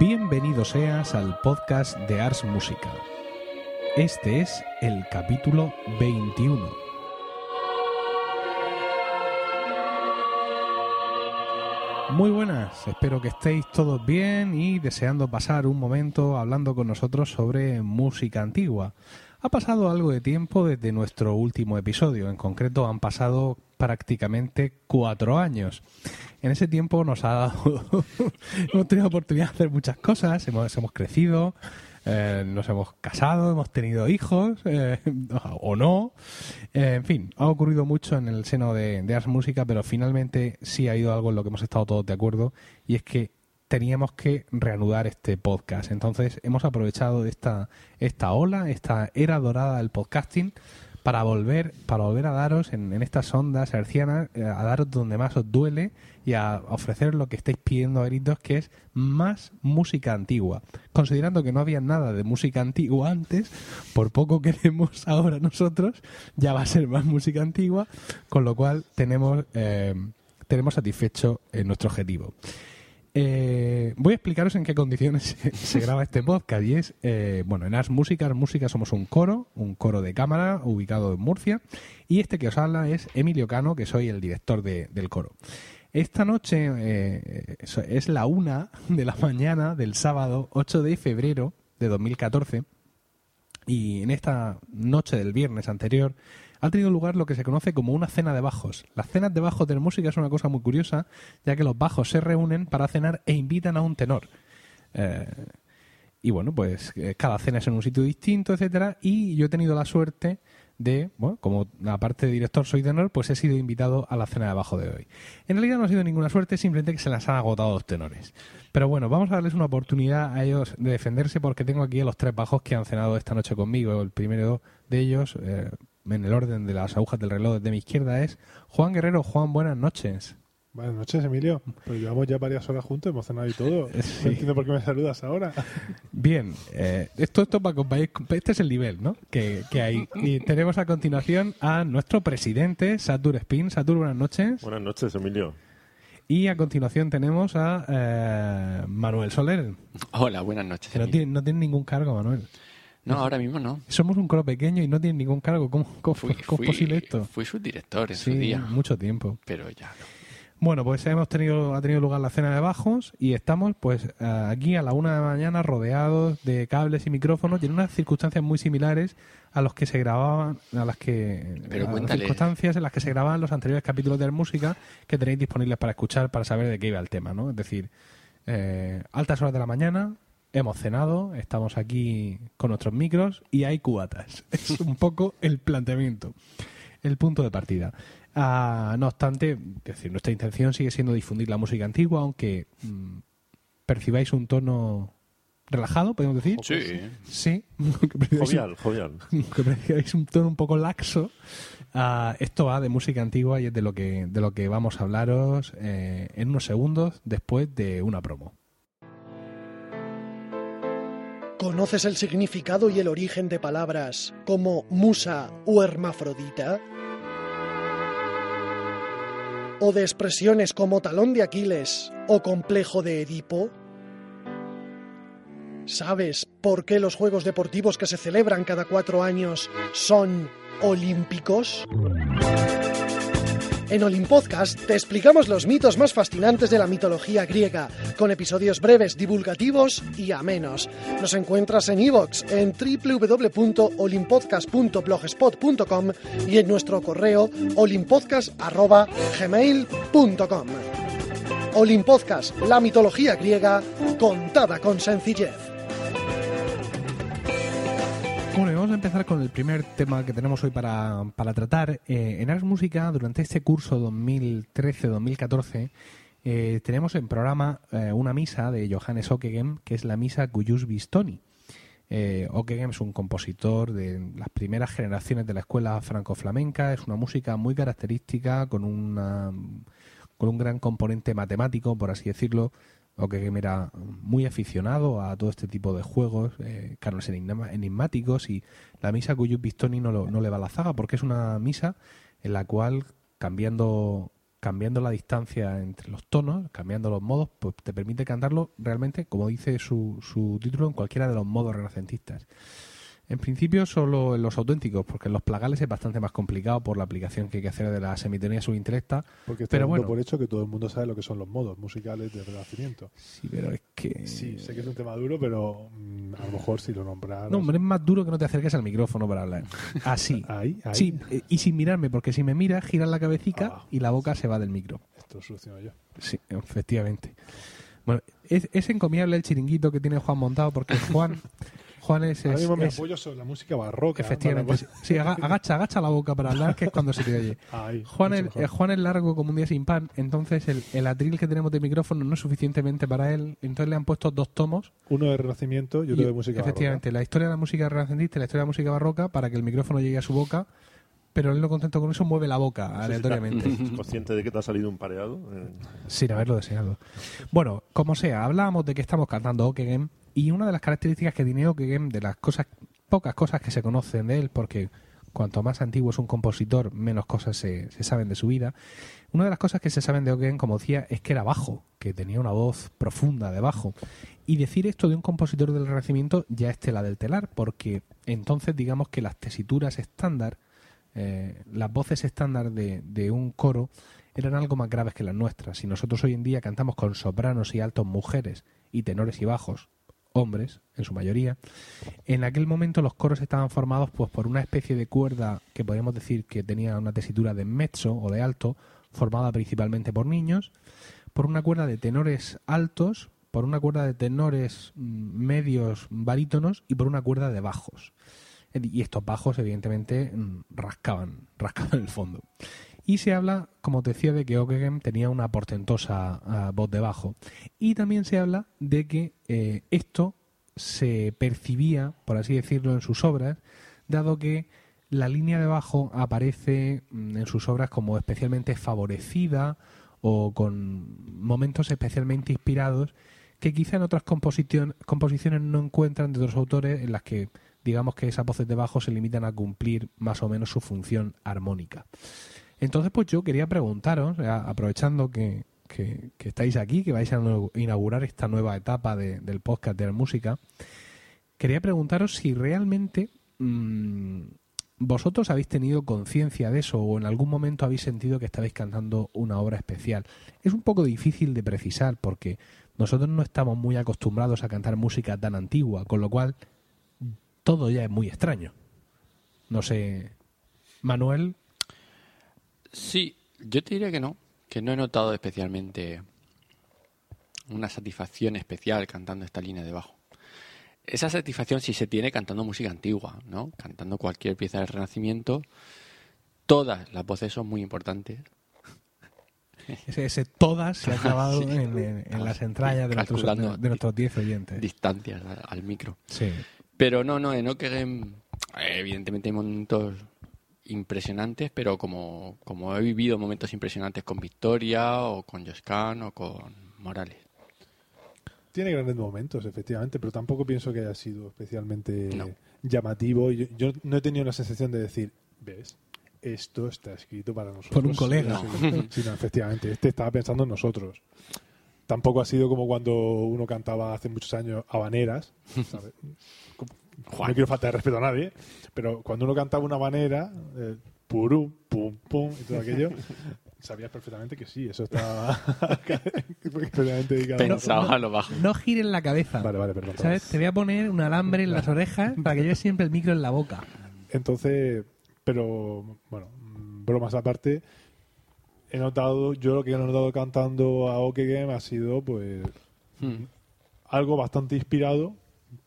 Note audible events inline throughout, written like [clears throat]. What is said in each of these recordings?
Bienvenido seas al podcast de Ars Música. Este es el capítulo 21. Muy buenas, espero que estéis todos bien y deseando pasar un momento hablando con nosotros sobre música antigua. Ha pasado algo de tiempo desde nuestro último episodio, en concreto han pasado prácticamente cuatro años. En ese tiempo nos ha dado, [laughs] hemos tenido oportunidad de hacer muchas cosas, hemos, hemos crecido, eh, nos hemos casado, hemos tenido hijos, eh, [laughs] o no. Eh, en fin, ha ocurrido mucho en el seno de, de Ars Música, pero finalmente sí ha ido algo en lo que hemos estado todos de acuerdo, y es que teníamos que reanudar este podcast. Entonces hemos aprovechado esta, esta ola, esta era dorada del podcasting, para volver, para volver a daros en, estas ondas hercianas, eh, a daros donde más os duele y a ofrecer lo que estáis pidiendo a gritos, que es más música antigua. Considerando que no había nada de música antigua antes, por poco queremos ahora nosotros, ya va a ser más música antigua, con lo cual tenemos, eh, tenemos satisfecho eh, nuestro objetivo. Eh, voy a explicaros en qué condiciones [laughs] se, graba este podcast. Y es, eh, bueno, en Ars Música, Ars Música somos un coro, un coro de cámara ubicado en Murcia. Y este que os habla es Emilio Cano, que soy el director de- del coro. Esta noche eh, es la una de la mañana del sábado 8 de febrero de 2014. Y en esta noche del viernes anterior ha tenido lugar lo que se conoce como una cena de bajos. Las cenas de bajos de la música es una cosa muy curiosa, ya que los bajos se reúnen para cenar e invitan a un tenor. Eh, y bueno, pues eh, cada cena es en un sitio distinto, etcétera. Y yo he tenido la suerte de, bueno, como aparte de director soy tenor, pues he sido invitado a la cena de bajo de hoy. En realidad no ha sido ninguna suerte, simplemente que se las han agotado los tenores. Pero bueno, vamos a darles una oportunidad a ellos de defenderse porque tengo aquí a los tres bajos que han cenado esta noche conmigo. El primero de ellos, eh, en el orden de las agujas del reloj de mi izquierda, es Juan Guerrero. Juan, buenas noches. Buenas noches, Emilio. Pero llevamos ya varias horas juntos, hemos cenado y todo. [laughs] Sí. No entiendo por qué me saludas ahora. Bien, eh, esto, esto para comparar, este es el nivel ¿no? que, que hay. Y tenemos a continuación a nuestro presidente, Satur Spin. Satur, buenas noches. Buenas noches, Emilio. Y a continuación tenemos a eh, Manuel Soler. Hola, buenas noches. No tiene, no tiene ningún cargo, Manuel. No, ahora mismo no. Somos un coro pequeño y no tiene ningún cargo. ¿Cómo, cómo- Fui, cómo fui- es posible esto? Fui subdirector en Sí, su día, mucho tiempo. pero ya no. Bueno, pues hemos tenido, ha tenido lugar la cena de bajos y estamos pues eh, aquí a la una de la mañana rodeados de cables y micrófonos y en unas circunstancias muy similares a los que se grababan, a las que Pero a las cuéntale. circunstancias en las que se grababan los anteriores capítulos de la música que tenéis disponibles para escuchar para saber de qué iba el tema, ¿no? Es decir, eh, altas horas de la mañana, hemos cenado, estamos aquí con nuestros micros y hay cubatas. [laughs] Es un poco el planteamiento, el punto de partida. Ah, no obstante, es decir, nuestra intención sigue siendo difundir la música antigua, aunque mm, percibáis un tono relajado, podemos decir. Sí. Sí, [laughs] Jovial, jovial. [laughs] que percibáis un tono un poco laxo. Ah, esto va de música antigua y es de lo que, de lo que vamos a hablaros eh, en unos segundos después de una promo. ¿Conoces el significado y el origen de palabras como musa o hermafrodita? ¿O de expresiones como talón de Aquiles o complejo de Edipo? ¿Sabes por qué los Juegos Deportivos que se celebran cada cuatro años son olímpicos? En Olimpodcast te explicamos los mitos más fascinantes de la mitología griega, con episodios breves, divulgativos y amenos. Nos encuentras en iVoox, en www.olimpodcast.blogspot.com y en nuestro correo olimpodcast.gmail.com. Olimpodcast, la mitología griega contada con sencillez. Bueno, vamos a empezar con el primer tema que tenemos hoy para, para tratar. Eh, en Ars Música, durante este curso 2013-2014, eh, tenemos en programa eh, una misa de Johannes Ockeghem, que es la misa Cuyus Bistoni. Eh, Ockeghem es un compositor de las primeras generaciones de la escuela franco-flamenca, es una música muy característica, con, una, con un gran componente matemático, por así decirlo, Ockeghem era muy aficionado a todo este tipo de juegos, eh, enigmáticos, y la misa Cuyus Bistoni no, lo- no le va a la zaga, porque es una misa en la cual, cambiando cambiando la distancia entre los tonos, cambiando los modos, pues te permite cantarlo realmente, como dice su, su título, en cualquiera de los modos renacentistas. En principio solo en los auténticos, porque en los plagales es bastante más complicado por la aplicación que hay que hacer de la semitonia subintelecta. Porque está Pero bueno. por hecho que todo el mundo sabe lo que son los modos musicales del Renacimiento. Sí, pero es que... Sí, sé que es un tema duro, pero mm, a lo mejor si lo nombraras... No, hombre, es más duro que no te acerques al micrófono para hablar. [laughs] Así. Ahí, ahí. Sí, eh, y sin mirarme, porque si me miras, giras la cabecita Ah. y la boca se va del micro. Esto lo soluciono yo. Sí, efectivamente. Bueno, es, es encomiable el chiringuito que tiene Juan montado, porque Juan, [laughs] Juan es, Ahora es- mismo me es- apoyo sobre la música barroca. efectivamente. Para- sí, sí, aga- agacha, agacha la boca para hablar, que es cuando se te oye. Ahí, Juan mejor. eh, Juan es largo como un día sin pan, entonces el, el atril que tenemos de micrófono no es suficientemente para él, entonces le han puesto dos tomos. Uno de Renacimiento y otro de música efectivamente, la historia de la música renacentista y la historia de la música barroca para que el micrófono llegue a su boca, pero él no contento con eso mueve la boca No si aleatoriamente. [laughs] estás consciente de que te ha salido un pareado? Eh, sin haberlo deseado. Bueno, como sea, hablábamos de que estamos cantando Okegem y una de las características que tiene Okegem, de las cosas, pocas cosas que se conocen de él, porque cuanto más antiguo es un compositor, menos cosas se, saben de su vida. Una de las cosas que se saben de Okegem, como decía, es que era bajo, que tenía una voz profunda de bajo. Y decir esto de un compositor del Renacimiento ya es tela del telar, porque entonces digamos que las tesituras estándar, eh, las voces estándar de, de un coro eran algo más graves que las nuestras. Si nosotros hoy en día cantamos con sopranos y altos mujeres y tenores y bajos hombres, en su mayoría, en aquel momento los coros estaban formados pues por una especie de cuerda que podríamos decir que tenía una tesitura de mezzo o de alto, formada principalmente por niños, por una cuerda de tenores altos, por una cuerda de tenores mm, medios barítonos y por una cuerda de bajos. Y estos bajos, evidentemente, mm, rascaban, rascaban el fondo. Y se habla, como te decía, de que Okegem tenía una portentosa ah, voz de bajo. Y también se habla de que eh, esto se percibía, por así decirlo, en sus obras, dado que la línea de bajo aparece mm, en sus obras como especialmente favorecida o con momentos especialmente inspirados que quizá en otras composiciones no encuentran de otros autores en las que digamos que esas voces de bajo se limitan a cumplir más o menos su función armónica. Entonces, pues yo quería preguntaros, aprovechando que, que- estáis aquí, que vais a inaugurar esta nueva etapa de- del podcast de la música, quería preguntaros si realmente mm, vosotros habéis tenido conciencia de eso o en algún momento habéis sentido que estabais cantando una obra especial. Es un poco difícil de precisar porque nosotros no estamos muy acostumbrados a cantar música tan antigua, con lo cual todo ya es muy extraño. No sé, Manuel, Sí, yo te diría que no, que no he notado especialmente una satisfacción especial cantando esta línea de bajo. Esa satisfacción sí se tiene cantando música antigua, ¿no? Cantando cualquier pieza del Renacimiento. Todas las voces son muy importantes. [laughs] ese, ese todas se ha acabado [laughs] Sí. en, en- en las entrañas de nuestros, de nuestros 10 oyentes. Distancias al micro. Sí. Pero no, no, en Okegem, eh, evidentemente hay momentos impresionantes, pero como, como he vivido momentos impresionantes con Victoria o con Joscan o con Morales. Tiene grandes momentos, efectivamente, pero tampoco pienso que haya sido especialmente No. llamativo. Yo, yo no he tenido la sensación de decir, ¿ves? Esto está escrito para nosotros. Por un colega. Sí, sí, no, efectivamente, este estaba pensando en nosotros. Tampoco ha sido como cuando uno cantaba hace muchos años habaneras. [laughs] ¿sabes? Juan. No quiero faltar de respeto a nadie, pero cuando uno cantaba una habanera, eh, purum, pum, pum, y todo aquello, [laughs] sabías perfectamente que sí, eso estaba [laughs] perfectamente dedicado Pensaba a lo bajo. No gires la cabeza. Vale, vale, perdón. ¿Sabes? Te voy a poner un alambre en las orejas para que lleves siempre el micro en la boca. Entonces, pero bueno, bromas aparte, he notado, yo lo que he notado cantando a OK Game ha sido pues Hmm. algo bastante inspirado,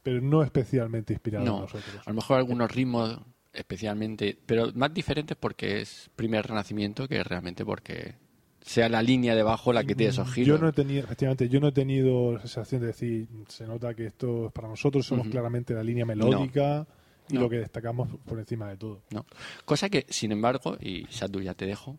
pero no especialmente inspirado en No, nosotros. a lo mejor algunos ritmos especialmente, pero más diferentes porque es primer renacimiento que realmente porque sea la línea de bajo la que tiene esos giros. Yo no he tenido, efectivamente, yo no he tenido la sensación de decir, se nota que esto es para nosotros, somos claramente la línea melódica y No. lo que destacamos por encima de todo. No. Cosa que, sin embargo, y Satu ya te dejo,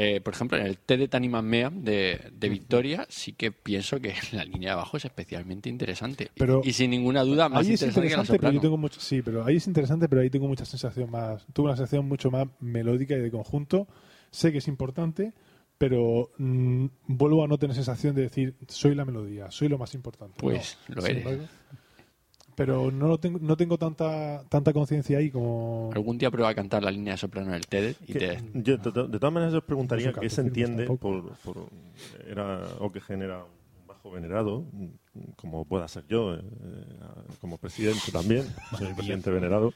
eh, por ejemplo, en el T de Tanimam Mea de, de Victoria, sí que pienso que [laughs] la línea de abajo es especialmente interesante. Pero y, sin ninguna duda, más ahí es interesante, que la interesante, pero yo soprano. tengo mucho, sí, pero ahí es interesante, pero ahí tengo mucha sensación más, tuve una sensación mucho más melódica y de conjunto. Sé que es importante, pero mm, vuelvo a no tener sensación de decir soy la melodía, soy lo más importante. Pues No. lo eres. embargo, pero no lo tengo, no tengo tanta tanta conciencia ahí como Algún día prueba a cantar la línea de soprano del TED y Que- te... Yo, de, to- de todas maneras, os preguntaría No qué se entiende por, por- era, o que genera un bajo venerado, como pueda ser yo, eh, como presidente también, [laughs] soy presidente venerado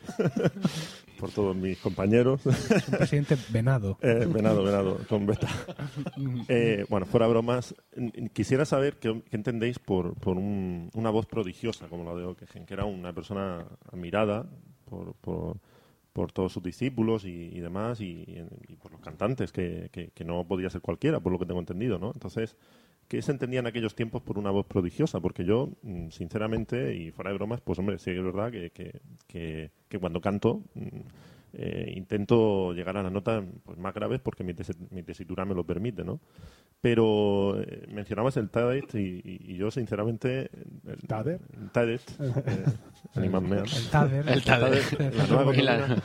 [laughs] por todos mis compañeros. Es un presidente venado. [laughs] Eh, venado, venado, con beta. Eh, bueno, fuera bromas, quisiera saber qué, qué entendéis por, por un- una voz prodigiosa como la de Ockegen, que era una persona admirada por, por, por todos sus discípulos y, y demás, y, y por los cantantes, que, que- que no podía ser cualquiera, por lo que tengo entendido, ¿no? Entonces, ¿qué se entendía en aquellos tiempos por una voz prodigiosa? Porque yo, mm, sinceramente, y fuera de bromas, pues hombre, sí que es verdad que, que, que- que cuando canto... mm, eh, intento llegar a las notas pues, más graves porque mi, tesi- mi tesitura me lo permite, ¿no? Pero eh, mencionabas el TADET y, y- y yo, sinceramente... El, ¿Tader? el TADET, eh. El TADER. El TADER. La nueva [laughs] Y la- condomina.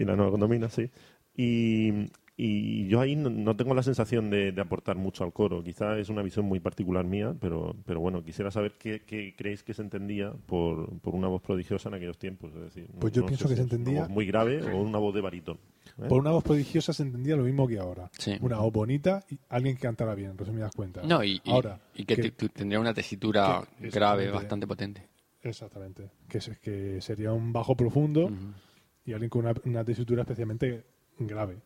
Y la nueva condomina, sí. Y, y yo ahí no, no tengo la sensación de, de aportar mucho al coro. Quizá es una visión muy particular mía, pero, pero bueno, quisiera saber qué, qué creéis que se entendía por, por una voz prodigiosa en aquellos tiempos. Es decir, no- Pues yo no pienso que si se es una entendía- voz muy grave o una voz de baritón. ¿eh? por una voz prodigiosa se entendía lo mismo que ahora. Sí. Una voz bonita y alguien que cantara bien, resumidas cuentas. No, y, ahora y que, te- que tendría una tesitura que- grave, bastante potente. Exactamente. Que, es- que sería un bajo profundo y alguien con una, una tesitura especialmente grave.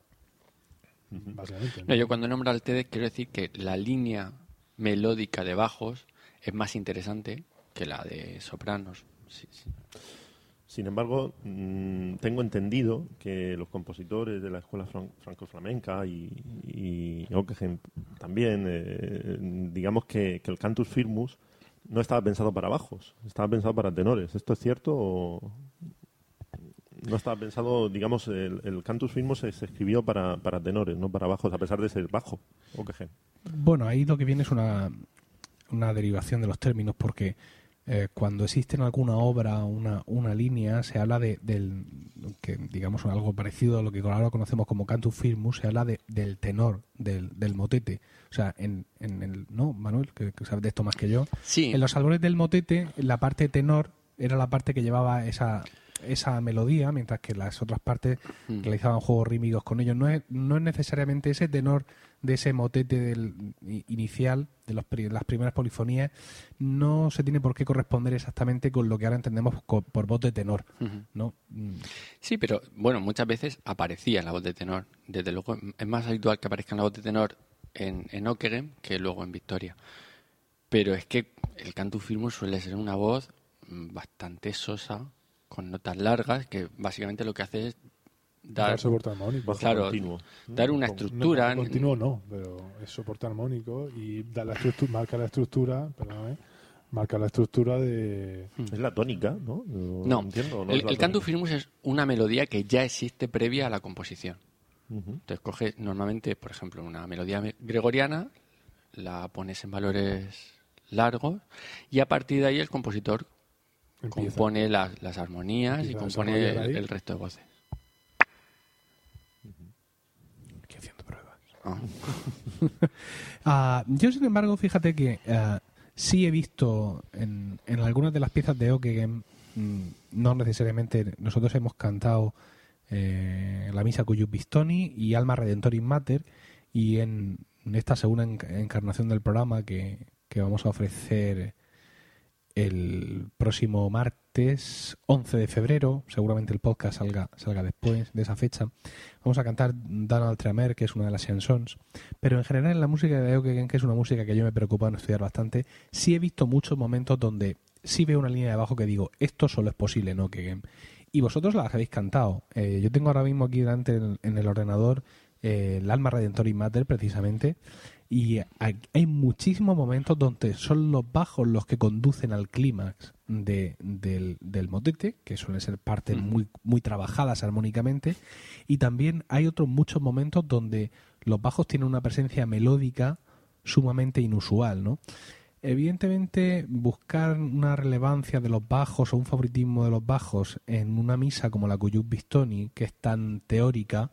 Básicamente. No, yo cuando nombro al TED quiero decir que la línea melódica de bajos es más interesante que la de sopranos. Sí, sí. Sin embargo, mm, tengo entendido que los compositores de la escuela fran- franco-flamenca y, y Ockeghem también, eh, digamos que, que el cantus firmus no estaba pensado para bajos, estaba pensado para tenores. ¿Esto es cierto o no estaba pensado, digamos, el, el cantus firmus se, se escribió para, para tenores, no para bajos, a pesar de ser bajo, Ockeghem? Bueno, ahí lo que viene es una, una derivación de los términos, porque eh, cuando existe en alguna obra una, una línea, se habla de, del, que digamos algo parecido a lo que ahora conocemos como cantus firmus, se habla de, del tenor, del, del motete. O sea, en, en el, ¿no, Manuel? Que, que sabes de esto más que yo. Sí, En los albores del motete, la parte tenor era la parte que llevaba esa, esa melodía, mientras que las otras partes Mm. realizaban juegos rítmicos con ellos. No es, no es necesariamente ese tenor de ese motete del, inicial, de los, las primeras polifonías, no se tiene por qué corresponder exactamente con lo que ahora entendemos por voz de tenor. Ujú. ¿no? Sí, pero bueno, muchas veces aparecía en la voz de tenor. Desde luego es más habitual que aparezca en la voz de tenor en, en Ockeghem que luego en Victoria. Pero es que el cantus firmus suele ser una voz mm, bastante sosa, con notas largas, que básicamente lo que hace es dar, Dar soporte armónico. Claro, continuo. dar una Con- estructura. No, continuo no, pero es soporte armónico y da la estructura, marca la estructura, perdóname, marca la estructura de... Es la tónica, ¿no? No, entiendo, ¿o no el, el cantus firmus es una melodía que ya existe previa a la composición. Entonces coges normalmente, por ejemplo, una melodía me- gregoriana, la pones en valores largos y a partir de ahí el compositor Empieza. compone las, las armonías y Empieza compone el, resto de voces. aquí haciendo pruebas. Ah. [laughs] Ah, yo, sin embargo, fíjate que ah, sí he visto en, en algunas de las piezas de Ockeghem, mm, no necesariamente, nosotros hemos cantado eh, la misa Cuyus Bistoni y Alma Redentoris Mater, y en, en esta segunda enc- encarnación del programa que, que vamos a ofrecer el próximo martes 11 de febrero, seguramente el podcast salga, salga después de esa fecha, vamos a cantar Donald Tremer, que es una de las chansons, pero en general en la música de Eukegen, que es una música que yo me preocupa en estudiar bastante, sí he visto muchos momentos donde sí veo una línea de abajo que digo, esto solo es posible en Eukegen. Y vosotros las habéis cantado. Eh, yo tengo ahora mismo aquí delante en, el ordenador eh, el Alma Redentoris Mater, precisamente, y hay, muchísimos momentos donde son los bajos los que conducen al clímax de, del, del motete, que suelen ser partes muy, muy trabajadas armónicamente, y también hay otros muchos momentos donde los bajos tienen una presencia melódica sumamente inusual, ¿no? Evidentemente, buscar una relevancia de los bajos o un favoritismo de los bajos en una misa como la Cuyus Bistoni, que es tan teórica,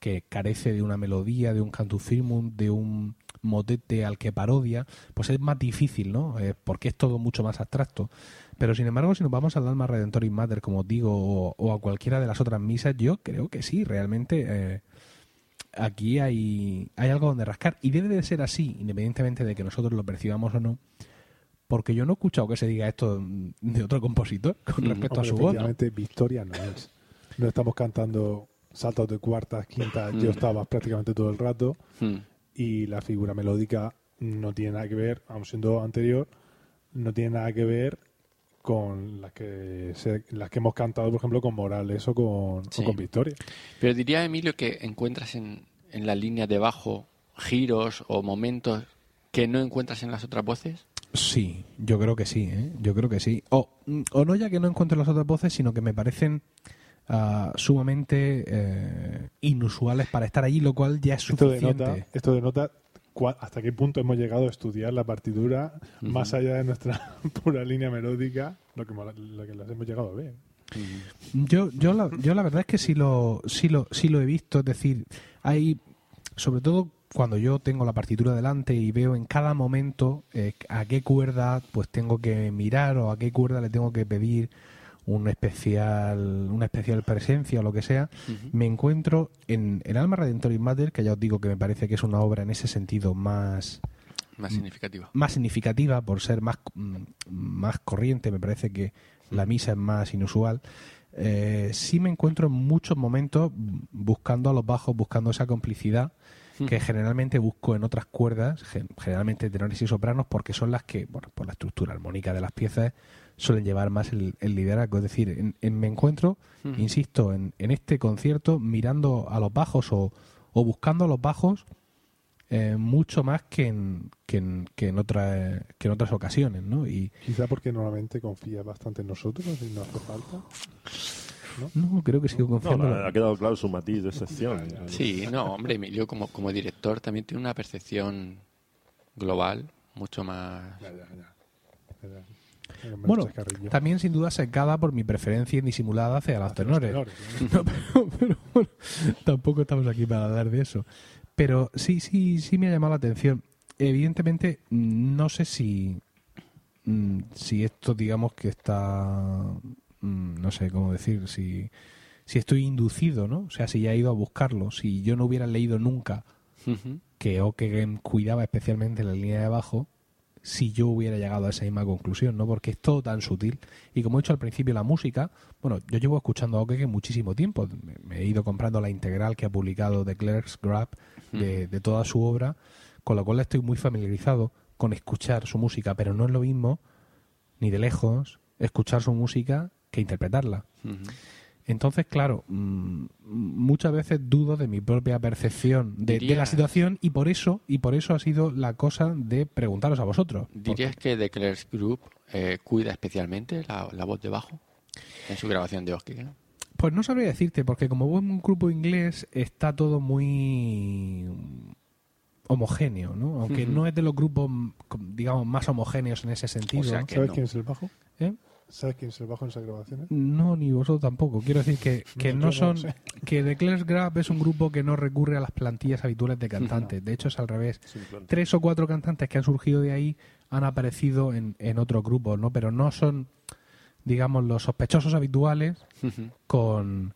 que carece de una melodía, de un cantus firmum, de un motete al que parodia, pues es más difícil, ¿no? Eh, porque es todo mucho más abstracto. Pero sin embargo, si nos vamos al Alma Redentoris Mater, como digo, o, o a cualquiera de las otras misas, yo creo que sí, realmente eh, aquí hay, hay algo donde rascar. Y debe de ser así, independientemente de que nosotros lo percibamos o no, porque yo no he escuchado que se diga esto de otro compositor con Mm, respecto a su voz. ¿no? Victoria no es. No estamos cantando saltos de cuartas, quintas, yo Mm. estaba prácticamente todo el rato Mm. y la figura melódica no tiene nada que ver, aun siendo anterior, no tiene nada que ver con las que se- las que hemos cantado, por ejemplo, con Morales o con, o con Victoria. Pero diría, Emilio, que encuentras en, en la línea de bajo giros o momentos que no encuentras en las otras voces. Sí, yo creo que sí, ¿eh? yo creo que sí. O, o no ya que no encuentro las otras voces, sino que me parecen ah, sumamente eh, inusuales para estar allí, lo cual ya es Esto suficiente. denota, esto denota cua- hasta qué punto hemos llegado a estudiar la partitura más allá de nuestra [laughs] pura línea melódica, lo que, mo- lo que las hemos llegado a ver. Yo, yo, la, yo la verdad es que sí lo, sí, lo, sí lo he visto, es decir, hay, sobre todo cuando yo tengo la partitura delante y veo en cada momento eh, a qué cuerda pues tengo que mirar o a qué cuerda le tengo que pedir un especial, una especial presencia o lo que sea, me encuentro en el Alma Redentoris Mater, que ya os digo que me parece que es una obra en ese sentido más, Más significativa. más significativa por ser más, mm, más corriente, me parece que la misa es más inusual. Eh, sí me encuentro en muchos momentos buscando a los bajos, buscando esa complicidad que generalmente busco en otras cuerdas, gen- generalmente tenores y sopranos, porque son las que, bueno, por la estructura armónica de las piezas, suelen llevar más el, el liderazgo. Es decir, en- en- me encuentro, insisto, en, en este concierto mirando a los bajos o, o buscando a los bajos eh, mucho más que en, que en, que en, otras que en otras ocasiones, ¿no? Y Quizá porque normalmente confía bastante en nosotros y no hace falta. no, creo que sigo No, confiando. la- ha quedado claro su matiz de excepción. Sí, no, hombre, Emilio como, como director también tiene una percepción global mucho más... Ya, ya, ya. Bueno, también sin duda secada por mi preferencia indisimulada hacia los Hacia los tenores. tenores, [laughs] ¿no? No, pero, pero bueno, tampoco estamos aquí para hablar de eso. Pero sí, sí, sí me ha llamado la atención. Evidentemente, no sé si, mm, si esto, digamos que está, mm, no sé cómo decir, si, si estoy inducido, ¿no? O sea, si ya he ido a buscarlo, si yo no hubiera leído nunca Ujú. que Ockeghem cuidaba especialmente la línea de abajo, si yo hubiera llegado a esa misma conclusión, ¿no? Porque es todo tan sutil. Y como he dicho al principio, la música, bueno, yo llevo escuchando a Ockeghem muchísimo tiempo. Me, he ido comprando la integral que ha publicado The Clerk's Grab de, de toda su obra, con lo cual estoy muy familiarizado con escuchar su música, pero no es lo mismo, ni de lejos, escuchar su música que interpretarla. Entonces, claro, mm, muchas veces dudo de mi propia percepción de, de la situación y por eso y por eso ha sido la cosa de preguntaros a vosotros. ¿Dirías que The Claire's Group eh, cuida especialmente la, la voz de bajo en su grabación de Oscar? Pues no sabría decirte, porque como vos en un grupo inglés está todo muy homogéneo, ¿no? Aunque no es de los grupos, digamos, más homogéneos en ese sentido. O sea que- ¿Sabes no. quién es el bajo? ¿eh? ¿Sabes quién es el bajo en esas grabaciones? No, ni vosotros tampoco. Quiero decir que, [laughs] que No, no, yo no son... sé. [laughs] Que The Claire's Grab es un grupo que no recurre a las plantillas habituales de cantantes. De hecho, es al revés. Tres o cuatro cantantes que han surgido de ahí han aparecido en, en otros grupos, ¿no? Pero no son, digamos, los sospechosos habituales con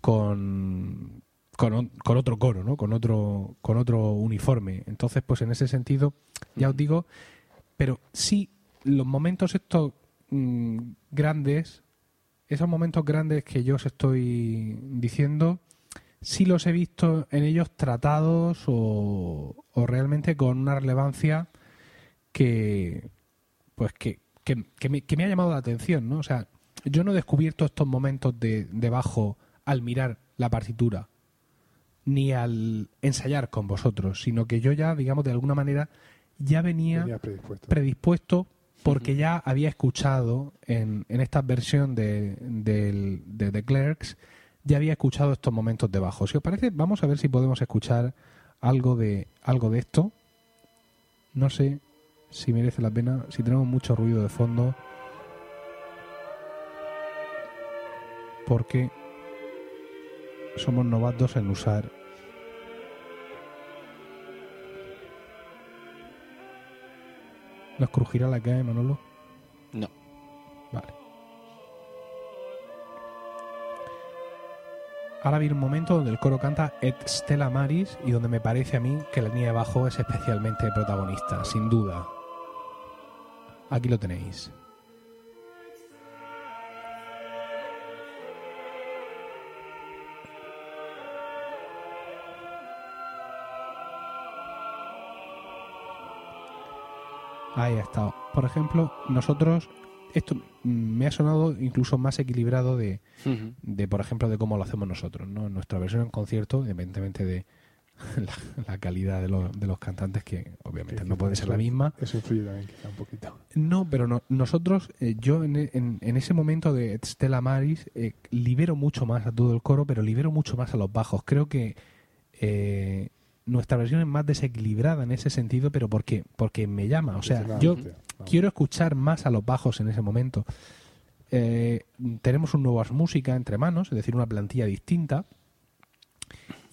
con con, con otro coro, ¿no? Con otro con otro uniforme. Entonces, pues en ese sentido, ya os digo, pero sí los momentos estos mm, grandes, esos momentos grandes que yo os estoy diciendo, sí los he visto en ellos tratados o, o realmente con una relevancia que pues que, que, que me, que me ha llamado la atención, ¿no? O sea, yo no he descubierto estos momentos de, de bajo al mirar la partitura ni al ensayar con vosotros, sino que yo ya, digamos, de alguna manera ya venía Venía predispuesto. predispuesto porque ya había escuchado en, en esta versión de, The Clerks, ya había escuchado estos momentos de bajo. Si os parece, vamos a ver si podemos escuchar algo de, algo de esto. No sé si merece la pena, si tenemos mucho ruido de fondo. Porque somos novatos en usar ¿Nos crujirá la cae, Manolo? No. Vale. Ahora viene un momento donde el coro canta Et Stella Maris y donde me parece a mí que la línea de bajo es especialmente protagonista, sin duda. Aquí lo tenéis. Ahí ha estado. Por ejemplo, nosotros, esto me ha sonado incluso más equilibrado de, de, por ejemplo, de cómo lo hacemos nosotros, ¿no? En nuestra versión en concierto, independientemente de [laughs] la, la calidad de, los- de los cantantes, que obviamente no puede ser la misma. Eso influye también, quizá un poquito. No, pero no- nosotros, eh, yo en, en- en ese momento de Stella Maris, eh, libero mucho más a todo el coro, pero libero mucho más a los bajos. Creo que eh, nuestra versión es más desequilibrada en ese sentido, pero porque, porque me llama. O sea, yo quiero escuchar más a los bajos en ese momento. Eh, tenemos un nuevo música entre manos, es decir, una plantilla distinta.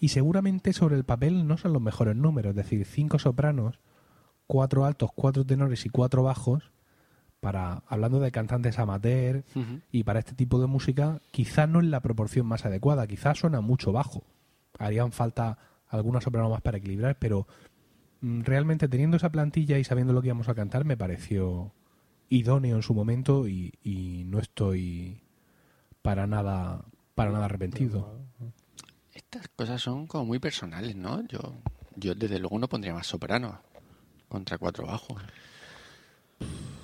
Y seguramente sobre el papel no son los mejores números, es decir, cinco sopranos, cuatro altos, cuatro tenores y cuatro bajos, para hablando de cantantes amateur Ujú. y para este tipo de música, quizás no es la proporción más adecuada, quizás suena mucho bajo. Harían falta algunos sopranos más para equilibrar, pero mm, realmente teniendo esa plantilla y sabiendo lo que íbamos a cantar, me pareció idóneo en su momento y, y no estoy para nada para nada arrepentido. Estas cosas son como muy personales, ¿no? Yo, yo desde luego no pondría más soprano contra cuatro bajos.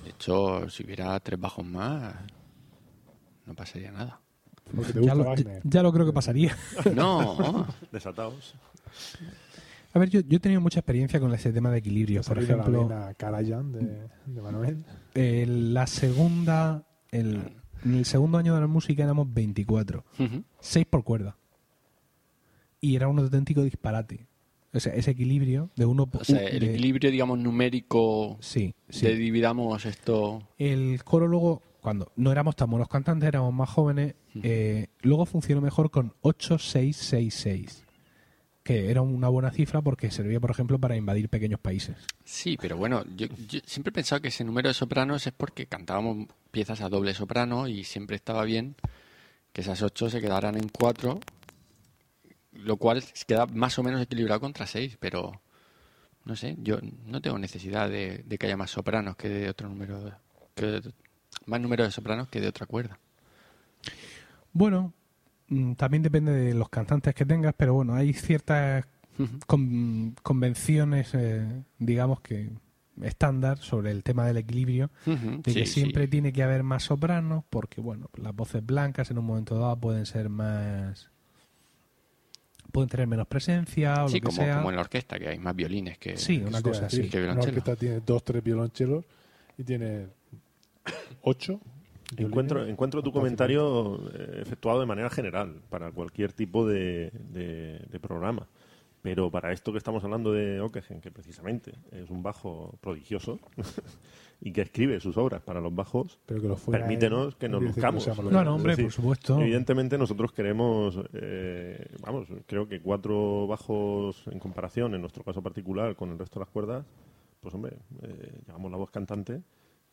De hecho, si hubiera tres bajos más, no pasaría nada. Lo, ya lo creo que pasaría. No, [laughs] Desatados. A ver, yo, yo he tenido mucha experiencia con ese tema de equilibrio. Por la ejemplo, vena Karajan de, de Manuel. la segunda, el, en el segundo año de la música éramos 24. Ujú. 6 por cuerda. Y era un auténtico disparate. O sea, ese equilibrio de uno por o sea, el de- equilibrio, digamos, numérico Sí, sí. de dividamos esto. El coro luego, cuando no éramos tan buenos cantantes, éramos más jóvenes, eh, luego funcionó mejor con 8-6-6-6. Que era una buena cifra porque servía, por ejemplo, para invadir pequeños países. Sí, pero bueno, yo, yo siempre he pensado que ese número de sopranos es porque cantábamos piezas a doble soprano y siempre estaba bien que esas ocho se quedaran en cuatro, lo cual queda más o menos equilibrado contra seis, pero no sé, yo no tengo necesidad de, de que haya más sopranos que de otro número, que de- más número de sopranos que de otra cuerda. Bueno, también depende de los cantantes que tengas, pero bueno, hay ciertas con- convenciones, eh, digamos que estándar sobre el tema del equilibrio, de que sí, siempre sí. tiene que haber más sopranos, porque bueno, las voces blancas en un momento dado pueden ser más pueden tener menos presencia o Sí, lo que como, sea. como en la orquesta, que hay más violines que... Sí, una cosa así. que Una orquesta tiene dos, tres violonchelos y tiene ocho. Encuentro, encuentro tu comentario eh, efectuado de manera general para cualquier tipo de, de- de programa. Pero para esto que estamos hablando de Okegen, que precisamente es un bajo prodigioso [laughs] y que escribe sus obras para los bajos, Pero que lo fuera Permítenos él, que nos luzcamos. los No, hombre, decir, por supuesto. Evidentemente nosotros queremos, eh, vamos, creo que cuatro bajos en comparación, en nuestro caso particular, con el resto de las cuerdas, pues hombre, eh, llevamos la voz cantante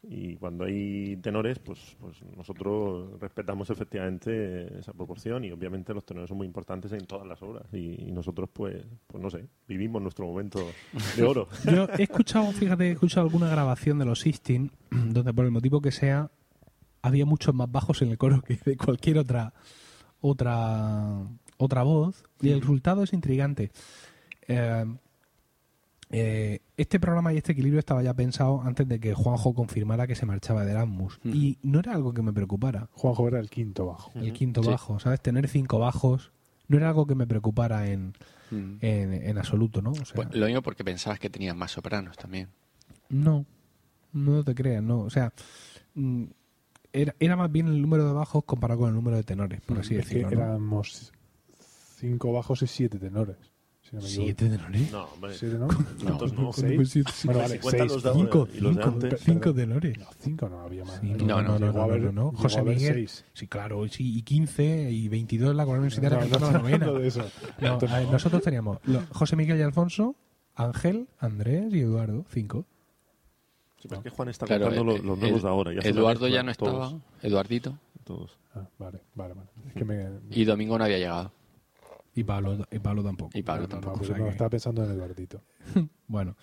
y cuando hay tenores, pues, pues nosotros respetamos efectivamente esa proporción y obviamente los tenores son muy importantes en todas las obras y, y nosotros pues, pues no sé, vivimos nuestro momento de oro. [laughs] Yo he escuchado, fíjate, he escuchado alguna grabación de los Sistine [clears throat] donde por el motivo que sea había muchos más bajos en el coro que de cualquier otra otra otra voz y el resultado es intrigante. Eh, eh, este programa y este equilibrio estaba ya pensado antes de que Juanjo confirmara que se marchaba de Erasmus y no era algo que me preocupara. Juanjo era el quinto bajo. El quinto Sí. bajo, ¿sabes? Tener cinco bajos no era algo que me preocupara en, Mm. en, en absoluto, ¿no? O sea, Pues lo mismo porque pensabas que tenías más sopranos también. No, no te creas, no. O sea, mm, era, era más bien el número de bajos comparado con el número de tenores, por así Es que decirlo. ¿no? éramos cinco bajos y siete tenores. Si no. ¿Siete tenores? No, hombre, ¿Siete, no? tantos no. ¿Cómo que siete? Bueno, vale, seis. los de Cinco, ahora y los de cinco, antes. cinco tenores. No, cinco no había más. Sí, no, no, no, haber- no, no. José Miguel. seis. Sí, claro, sí, y 15 y 22 en la Corona Universitaria No, la no, novena. no de eso. No, Entonces, ver, nosotros teníamos lo- José Miguel y Alfonso, Ángel, Andrés y Eduardo, cinco. Sí, pero es que Juan está Claro, contando eh, los, los nuevos Ed- de ahora. ya Eduardo ya no estaba, Eduardito, todos. Ah, vale, vale, vale. Y Domingo no había llegado. Y Pablo, y Pablo tampoco. Y Pablo no, no, tampoco. pues o sea no, que- estaba pensando en Eduardito. [laughs] Bueno,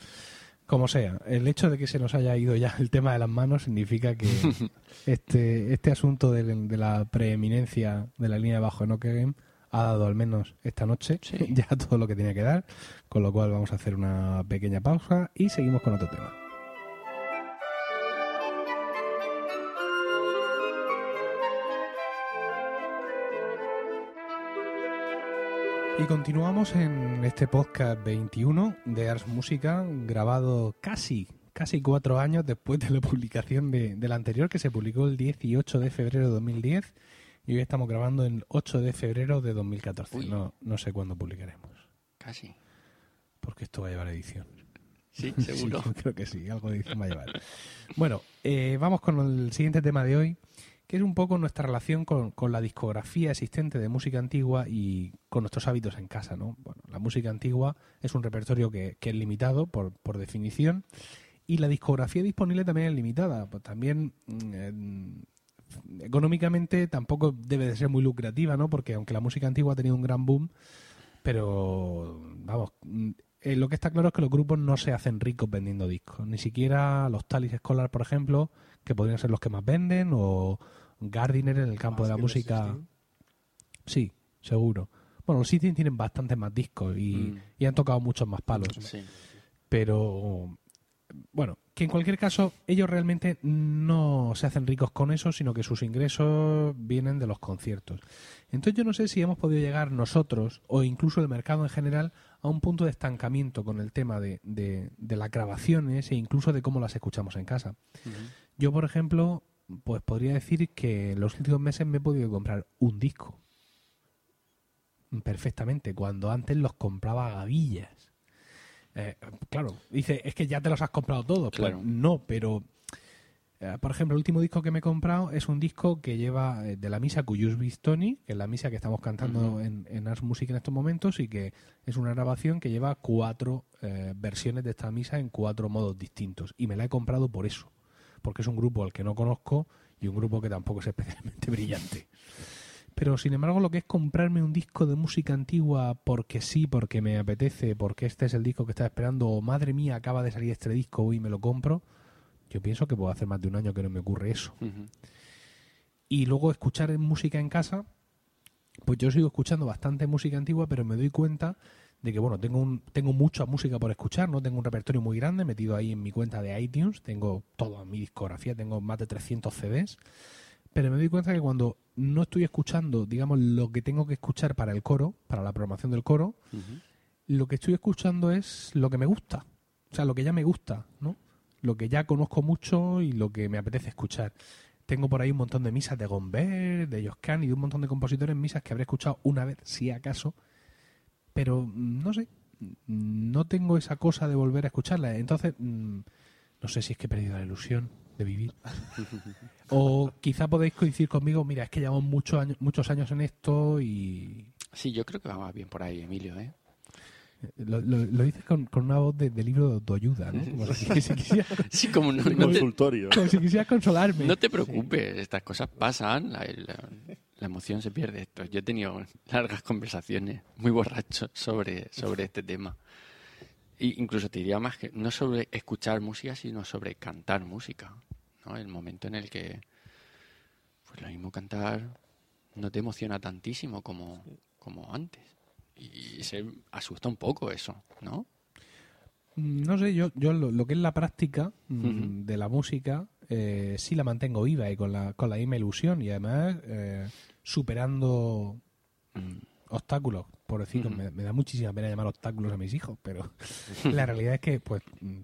como sea, el hecho de que se nos haya ido ya el tema de las manos significa que [laughs] este, este asunto de, de la preeminencia de la línea de bajo en OK Game ha dado al menos esta noche Sí. [laughs] ya todo lo que tenía que dar, con lo cual vamos a hacer una pequeña pausa y seguimos con otro tema. Y continuamos en este podcast 21 de Ars Música, grabado casi, casi cuatro años después de la publicación de, del anterior, que se publicó el 18 de febrero de 2010, y hoy estamos grabando el 8 de febrero de 2014. Uy. No, no sé cuándo publicaremos, Casi. porque esto va a llevar edición. Sí, [laughs] seguro. Sí, creo que sí, algo de edición va a llevar. Bueno, eh, vamos con el siguiente tema de hoy, que es un poco nuestra relación con, con la discografía existente de música antigua y con nuestros hábitos en casa, ¿no? Bueno, la música antigua es un repertorio que, que es limitado por, por definición y la discografía disponible también es limitada. Pues también mm, en- económicamente tampoco debe de ser muy lucrativa, ¿no? Porque aunque la música antigua ha tenido un gran boom, pero vamos, mm, eh, lo que está claro es que los grupos no se hacen ricos vendiendo discos. Ni siquiera los Talis Scholar, por ejemplo, que podrían ser los que más venden, o Gardiner en el campo Más de la música. Sí, seguro. Bueno, los Sistine tienen bastantes más discos y, Mm. y han tocado muchos más palos. Sí. Pero bueno, que en cualquier caso ellos realmente no se hacen ricos con eso, sino que sus ingresos vienen de los conciertos. Entonces yo no sé si hemos podido llegar nosotros o incluso el mercado en general a un punto de estancamiento con el tema de, de, de las grabaciones e incluso de cómo las escuchamos en casa. Yo, por ejemplo, pues podría decir que en los últimos meses me he podido comprar un disco. Perfectamente, cuando antes los compraba a gavillas. Eh, claro, dice, es que ya te los has comprado todos. Pues no, pero eh, por ejemplo, el último disco que me he comprado es un disco que lleva eh, de la misa Cuyus Bistoni, que es la misa que estamos cantando en, en Ars Music en estos momentos, y que es una grabación que lleva cuatro eh, versiones de esta misa en cuatro modos distintos. Y me la he comprado por eso, porque es un grupo al que no conozco y un grupo que tampoco es especialmente [laughs] brillante. Pero sin embargo, lo que es comprarme un disco de música antigua porque sí, porque me apetece, porque este es el disco que estaba esperando, o madre mía, acaba de salir este disco y me lo compro, yo pienso que puedo hacer más de un año que no me ocurre eso. Y luego escuchar música en casa, pues yo sigo escuchando bastante música antigua, pero me doy cuenta de que, bueno, tengo, un, tengo mucha música por escuchar, no tengo un repertorio muy grande metido ahí en mi cuenta de iTunes, tengo toda mi discografía, tengo más de 300 CDs, pero me doy cuenta que cuando no estoy escuchando, digamos, lo que tengo que escuchar para el coro, para la programación del coro, lo que estoy escuchando es lo que me gusta, o sea, lo que ya me gusta, ¿no? Lo que ya conozco mucho y lo que me apetece escuchar. Tengo por ahí un montón de misas de Gomber, de Joscan y de un montón de compositores misas que habré escuchado una vez, si acaso, pero mm, no sé, mm, no tengo esa cosa de volver a escucharla. Entonces, mm, no sé si es que he perdido la ilusión de vivir. [laughs] o quizá podéis coincidir conmigo, mira, es que llevamos muchos años, muchos años en esto y Sí, yo creo que va más bien por ahí, Emilio, ¿eh? Lo, lo- lo dices con, con una voz de, de libro de autoayuda, ¿no? Como si, si [laughs] quisiera, Sí, como no, Un no te, consultorio. como si quisiera consolarme. no te preocupes, estas cosas pasan, la, la- la emoción se pierde. Esto. Yo he tenido largas conversaciones muy borrachos sobre, sobre este tema. Y incluso te diría más que no sobre escuchar música, sino sobre cantar música. ¿no? El momento en el que, pues lo mismo cantar no te emociona tantísimo como, como antes. Y se asusta un poco eso, ¿no? No sé, yo, yo lo, lo que es la práctica mm, de la música eh, sí la mantengo viva y con la, con la misma ilusión y además eh, superando Mm, obstáculos, por decirlo, Ujú. me, me da muchísima pena llamar obstáculos a mis hijos, pero [laughs] la realidad es que pues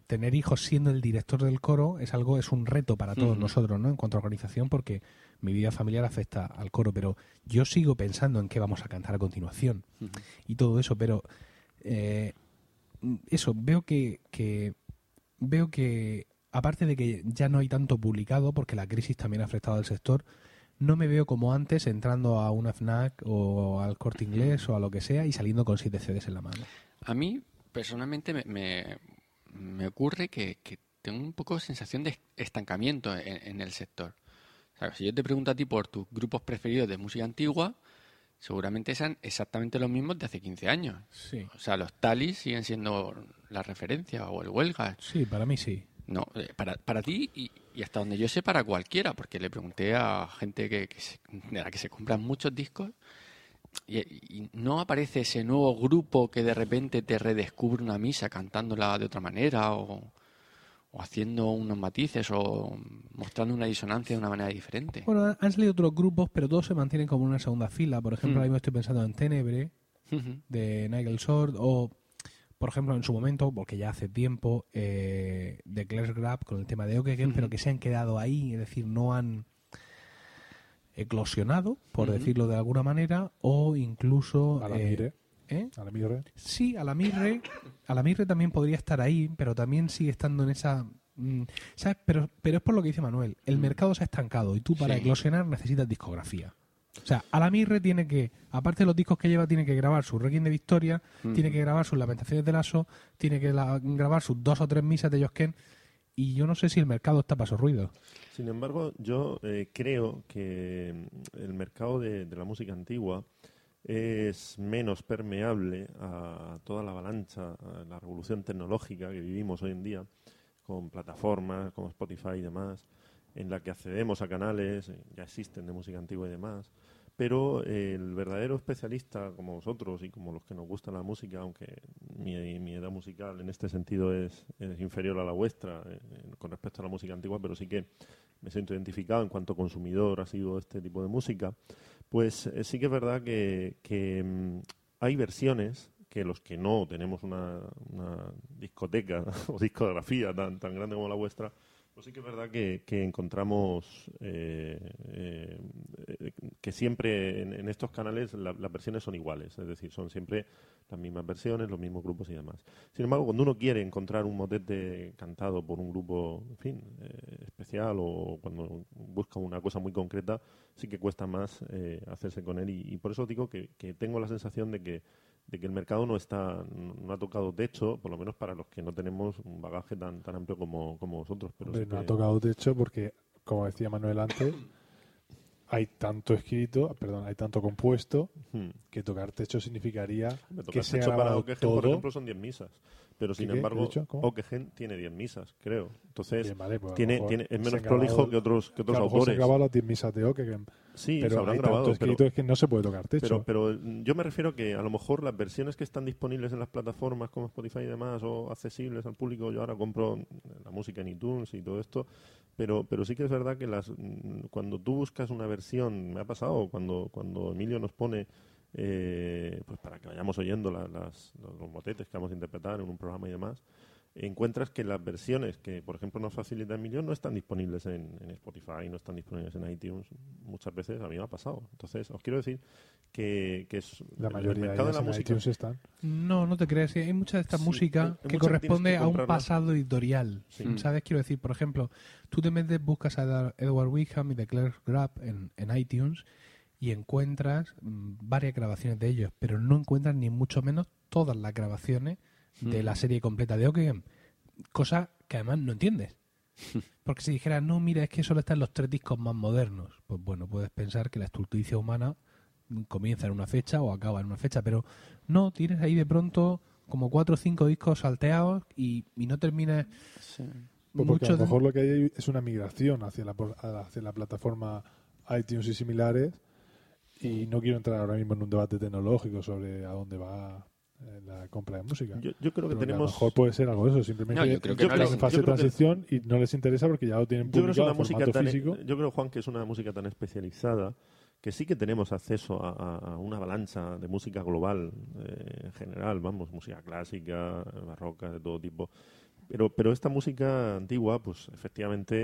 tener hijos siendo el director del coro es algo, es un reto para todos nosotros, ¿no? En cuanto a organización, porque mi vida familiar afecta al coro, pero yo sigo pensando en qué vamos a cantar a continuación y todo eso, pero eh, eso, veo que, que veo que aparte de que ya no hay tanto publicado, porque la crisis también ha afectado al sector, no me veo como antes entrando a una FNAC o al corte inglés o a lo que sea y saliendo con siete CDs en la mano. A mí, personalmente, me, me, me ocurre que, que tengo un poco sensación de estancamiento en, en el sector. O sea, si yo te pregunto a ti por tus grupos preferidos de música antigua, seguramente sean exactamente los mismos de hace 15 años. Sí. O sea, los talis siguen siendo la referencia o el huelga. Sí, para mí sí. No, eh, para, para ti y, y hasta donde yo sé para cualquiera, porque le pregunté a gente que, que se- de la que se compran muchos discos y, y no aparece ese nuevo grupo que de repente te redescubre una misa cantándola de otra manera o, o haciendo unos matices o mostrando una disonancia de una manera diferente. Bueno, han salido otros grupos, pero todos se mantienen como en una segunda fila. Por ejemplo, Mm. ahora mismo estoy pensando en Tenebre, de Nigel Sword, o, por ejemplo, en su momento, porque ya hace tiempo, eh, de Clash Grab con el tema de Okegen, pero que se han quedado ahí, es decir, no han eclosionado, por decirlo de alguna manera, o incluso... A la eh, mire. ¿eh? A la mire. Sí, a la Mirre, a la Mirre también podría estar ahí, pero también sigue estando en esa... mm, ¿sabes? Pero, pero es por lo que dice Manuel, el mercado se ha estancado y tú para Sí. eclosionar necesitas discografía. O sea, a la Mirre tiene que, aparte de los discos que lleva, tiene que grabar su Requiem de Victoria, Ujú. tiene que grabar sus Lamentaciones de Lasso, tiene que la- grabar sus dos o tres misas de Josquén, y yo no sé si el mercado está para esos ruidos. Sin embargo, yo eh, creo que mm, el mercado de, de la música antigua es menos permeable a toda la avalancha, a la revolución tecnológica que vivimos hoy en día, con plataformas como Spotify y demás, en la que accedemos a canales, eh, ya existen de música antigua y demás, pero eh, el verdadero especialista como vosotros y como los que nos gusta la música, aunque mi, edad musical en este sentido es, inferior a la vuestra eh, con respecto a la música antigua, pero sí que me siento identificado en cuanto consumidor ha sido este tipo de música, pues sí que es verdad que, que, mm, hay versiones que los que no tenemos una, una discoteca [laughs] o discografía tan, tan grande como la vuestra, pues sí que es verdad que, encontramos eh, eh, que siempre en, en estos canales la- las versiones son iguales, es decir, son siempre las mismas versiones, los mismos grupos y demás. Sin embargo, cuando uno quiere encontrar un motete cantado por un grupo, en fin, eh, especial o cuando busca una cosa muy concreta, sí que cuesta más eh, hacerse con él y, por eso digo que tengo la sensación de que de que el mercado no está no ha tocado techo, por lo menos para los que no tenemos un bagaje tan tan amplio como, como vosotros. Pero Hombre, sí no ha tocado techo porque, como decía Manuel antes, hay tanto escrito, perdón, hay tanto compuesto Hmm. que tocar techo significaría que se ha para grabado Okegen, todo. por ejemplo, son 10 misas. Pero sin embargo. Okegen tiene 10 misas, creo. Entonces, Bien, vale, pues a tiene, tiene, es menos grabado- prolijo que otros, que otros a lo mejor se han autores. grabado las 10 misas de Ockeghem, Sí, se pero habrán grabado. Pero, escrito es que no se puede tocar techo. pero, pero mm, yo me refiero que a lo mejor las versiones que están disponibles en las plataformas como Spotify y demás, o accesibles al público, yo ahora compro la música en iTunes y todo esto, pero, pero sí que es verdad que las mm, cuando tú buscas una versión, me ha pasado cuando, cuando Emilio nos pone, eh, pues para que vayamos oyendo la- las, los, los motetes que vamos a interpretar en un programa y demás, encuentras que las versiones que, por ejemplo, nos facilita Emilio no están disponibles en, en Spotify, no están disponibles en iTunes. Muchas veces a mí me ha pasado. Entonces, os quiero decir que, que es la el mayoría de mercado de la música. iTunes están. No, no te creas. Hay mucha de esta Sí, música que corresponde que a un pasado editorial. Sí. Mm. ¿Sabes? Quiero decir, por ejemplo, tú te metes, buscas a Edward- Edward Wickham y The Claire Grab en, en iTunes y encuentras mm, varias grabaciones de ellos, pero no encuentras ni mucho menos todas las grabaciones de Mm. la serie completa de Ockeghem. Cosa que además no entiendes. [laughs] Porque si dijeras, no, mira, es que solo están los tres discos más modernos, pues bueno, puedes pensar que la estulticia humana comienza en una fecha o acaba en una fecha, pero no, tienes ahí de pronto como cuatro o cinco discos salteados y, y no terminas Sí. Pues porque a lo de- mejor lo que hay es una migración hacia la, por- hacia la plataforma iTunes y similares y no quiero entrar ahora mismo en un debate tecnológico sobre a dónde va eh, la compra de música. Yo, yo creo que Pero que tenemos. a lo mejor puede ser algo de eso, simplemente No, yo creo que Yo no creo- en fase yo de creo que- transición y no les interesa porque ya lo tienen Yo creo es publicado una en música tan, físico. yo creo Juan que es una música tan especializada que sí que tenemos acceso a, a- a una avalancha de música global eh, en general, vamos, música clásica, barroca, de todo tipo. Pero, pero esta música antigua, pues efectivamente,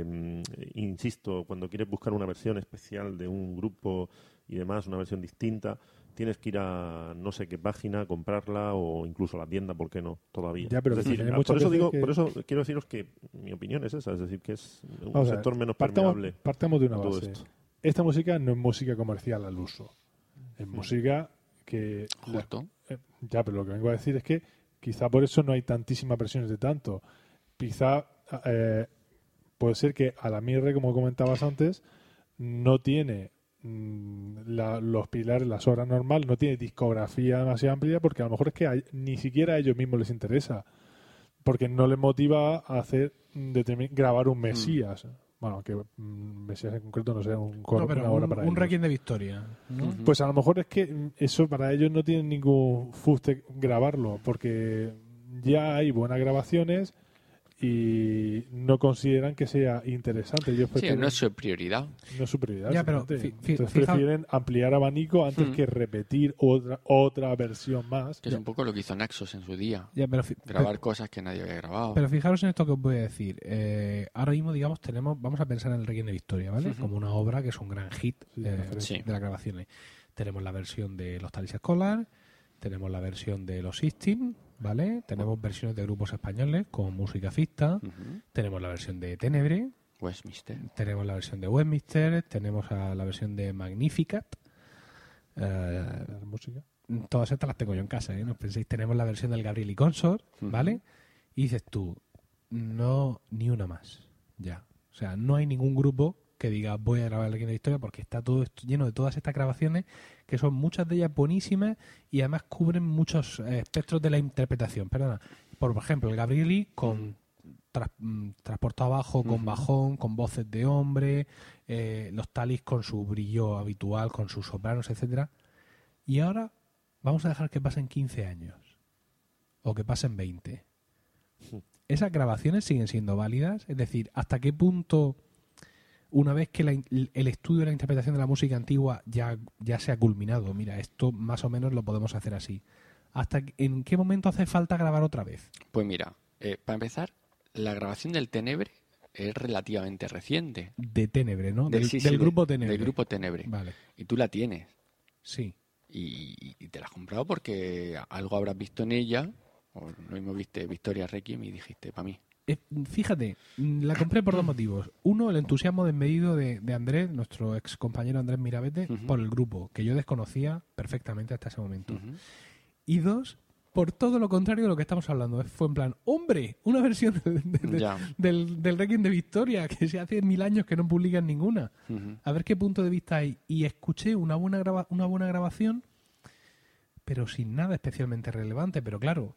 eh, mm, insisto, cuando quieres buscar una versión especial de un grupo y demás, una versión distinta, tienes que ir a no sé qué página, comprarla o incluso a la tienda, ¿por qué no? Todavía. Ya, pero es decir, hay ah, por eso digo, que- por eso quiero deciros que mi opinión es esa, es decir, que es un Vamos sector menos partamos, permeable. partamos de una base. esto. Esta música no es música comercial al uso. Es música que... la- Justo. eh, ya, pero lo que vengo a decir es que quizá por eso no hay tantísimas versiones de tanto. quizá eh, puede ser que a la Mirre, como comentabas antes, no tiene mm, la- los pilares, las horas normal, no tiene discografía demasiado amplia porque a lo mejor es que a- ni siquiera a ellos mismos les interesa. Porque no les motiva a hacer mm, grabar un Mesías. Bueno, que mm, Mesías en concreto no sea un No, pero una hora un, para un ellos. Requiem de Victoria. ¿no? Ujú. Pues a lo mejor es que eso para ellos no tienen ningún fuste grabarlo, porque ya hay buenas grabaciones y no consideran que sea interesante. Ellos Sí, no es su prioridad. no es su prioridad. Ya, pero Entonces prefieren ampliar abanico antes Mm. que repetir otra otra versión más. Que es un poco lo que hizo Naxos en su día. Ya, pero, Grabar cosas que nadie había grabado. Pero fijaros en esto que os voy a decir. Eh, ahora mismo, digamos, tenemos, vamos a pensar en el Requiem de Victoria, ¿vale? Ujú. Como una obra que es un gran hit Sí, eh. Sí. de las grabaciones. Tenemos la versión de los Talis Scholar, tenemos la versión de los Sistim, ¿vale? Tenemos versiones de grupos españoles con música fista, Ujú. tenemos la versión de Tenebre, Westminster. tenemos la versión de Westminster, tenemos a la versión de Magnificat. eh, La música. todas estas las tengo yo en casa, ¿eh? No penséis, tenemos la versión del Gabriel y Consort. ¿vale? Y dices tú, no, ni una más, ya. O sea, no hay ningún grupo que diga voy a grabar el Requiem de Historia porque está todo esto lleno de todas estas grabaciones que son muchas de ellas buenísimas y además cubren muchos eh, espectros de la interpretación. Perdona, por ejemplo, el Gabrieli con tras- mm, transportado abajo, con bajón, con voces de hombre, eh, los talis con su brillo habitual, con sus sopranos, etcétera. Y ahora vamos a dejar que pasen 15 años o que pasen 20. ¿Esas grabaciones siguen siendo válidas? Es decir, ¿hasta qué punto, una vez que la el estudio de la interpretación de la música antigua ya, ya se ha culminado, mira, esto más o menos lo podemos hacer así, ¿hasta en qué momento hace falta grabar otra vez? Pues mira, eh, para empezar, la grabación del Tenebre es relativamente reciente. De Tenebre, ¿no? De- Del, sí, sí, del de- grupo Tenebre. Del grupo Tenebre. Vale, Y tú la tienes. sí. Y, y te la has comprado porque algo habrás visto en ella. O lo mismo viste Victoria Requiem y dijiste, para mí. Eh, fíjate, mm, la compré por dos motivos. Uno, el entusiasmo desmedido de, de Andrés, nuestro ex compañero Andrés Mirabete, por el grupo, que yo desconocía perfectamente hasta ese momento. Y dos, por todo lo contrario de lo que estamos hablando. Fue en plan, hombre, una versión de- de- del, del Requiem de Victoria, que se hace mil años que no publican ninguna. A ver qué punto de vista hay. Y escuché una buena, graba- una buena grabación, pero sin nada especialmente relevante. Pero claro,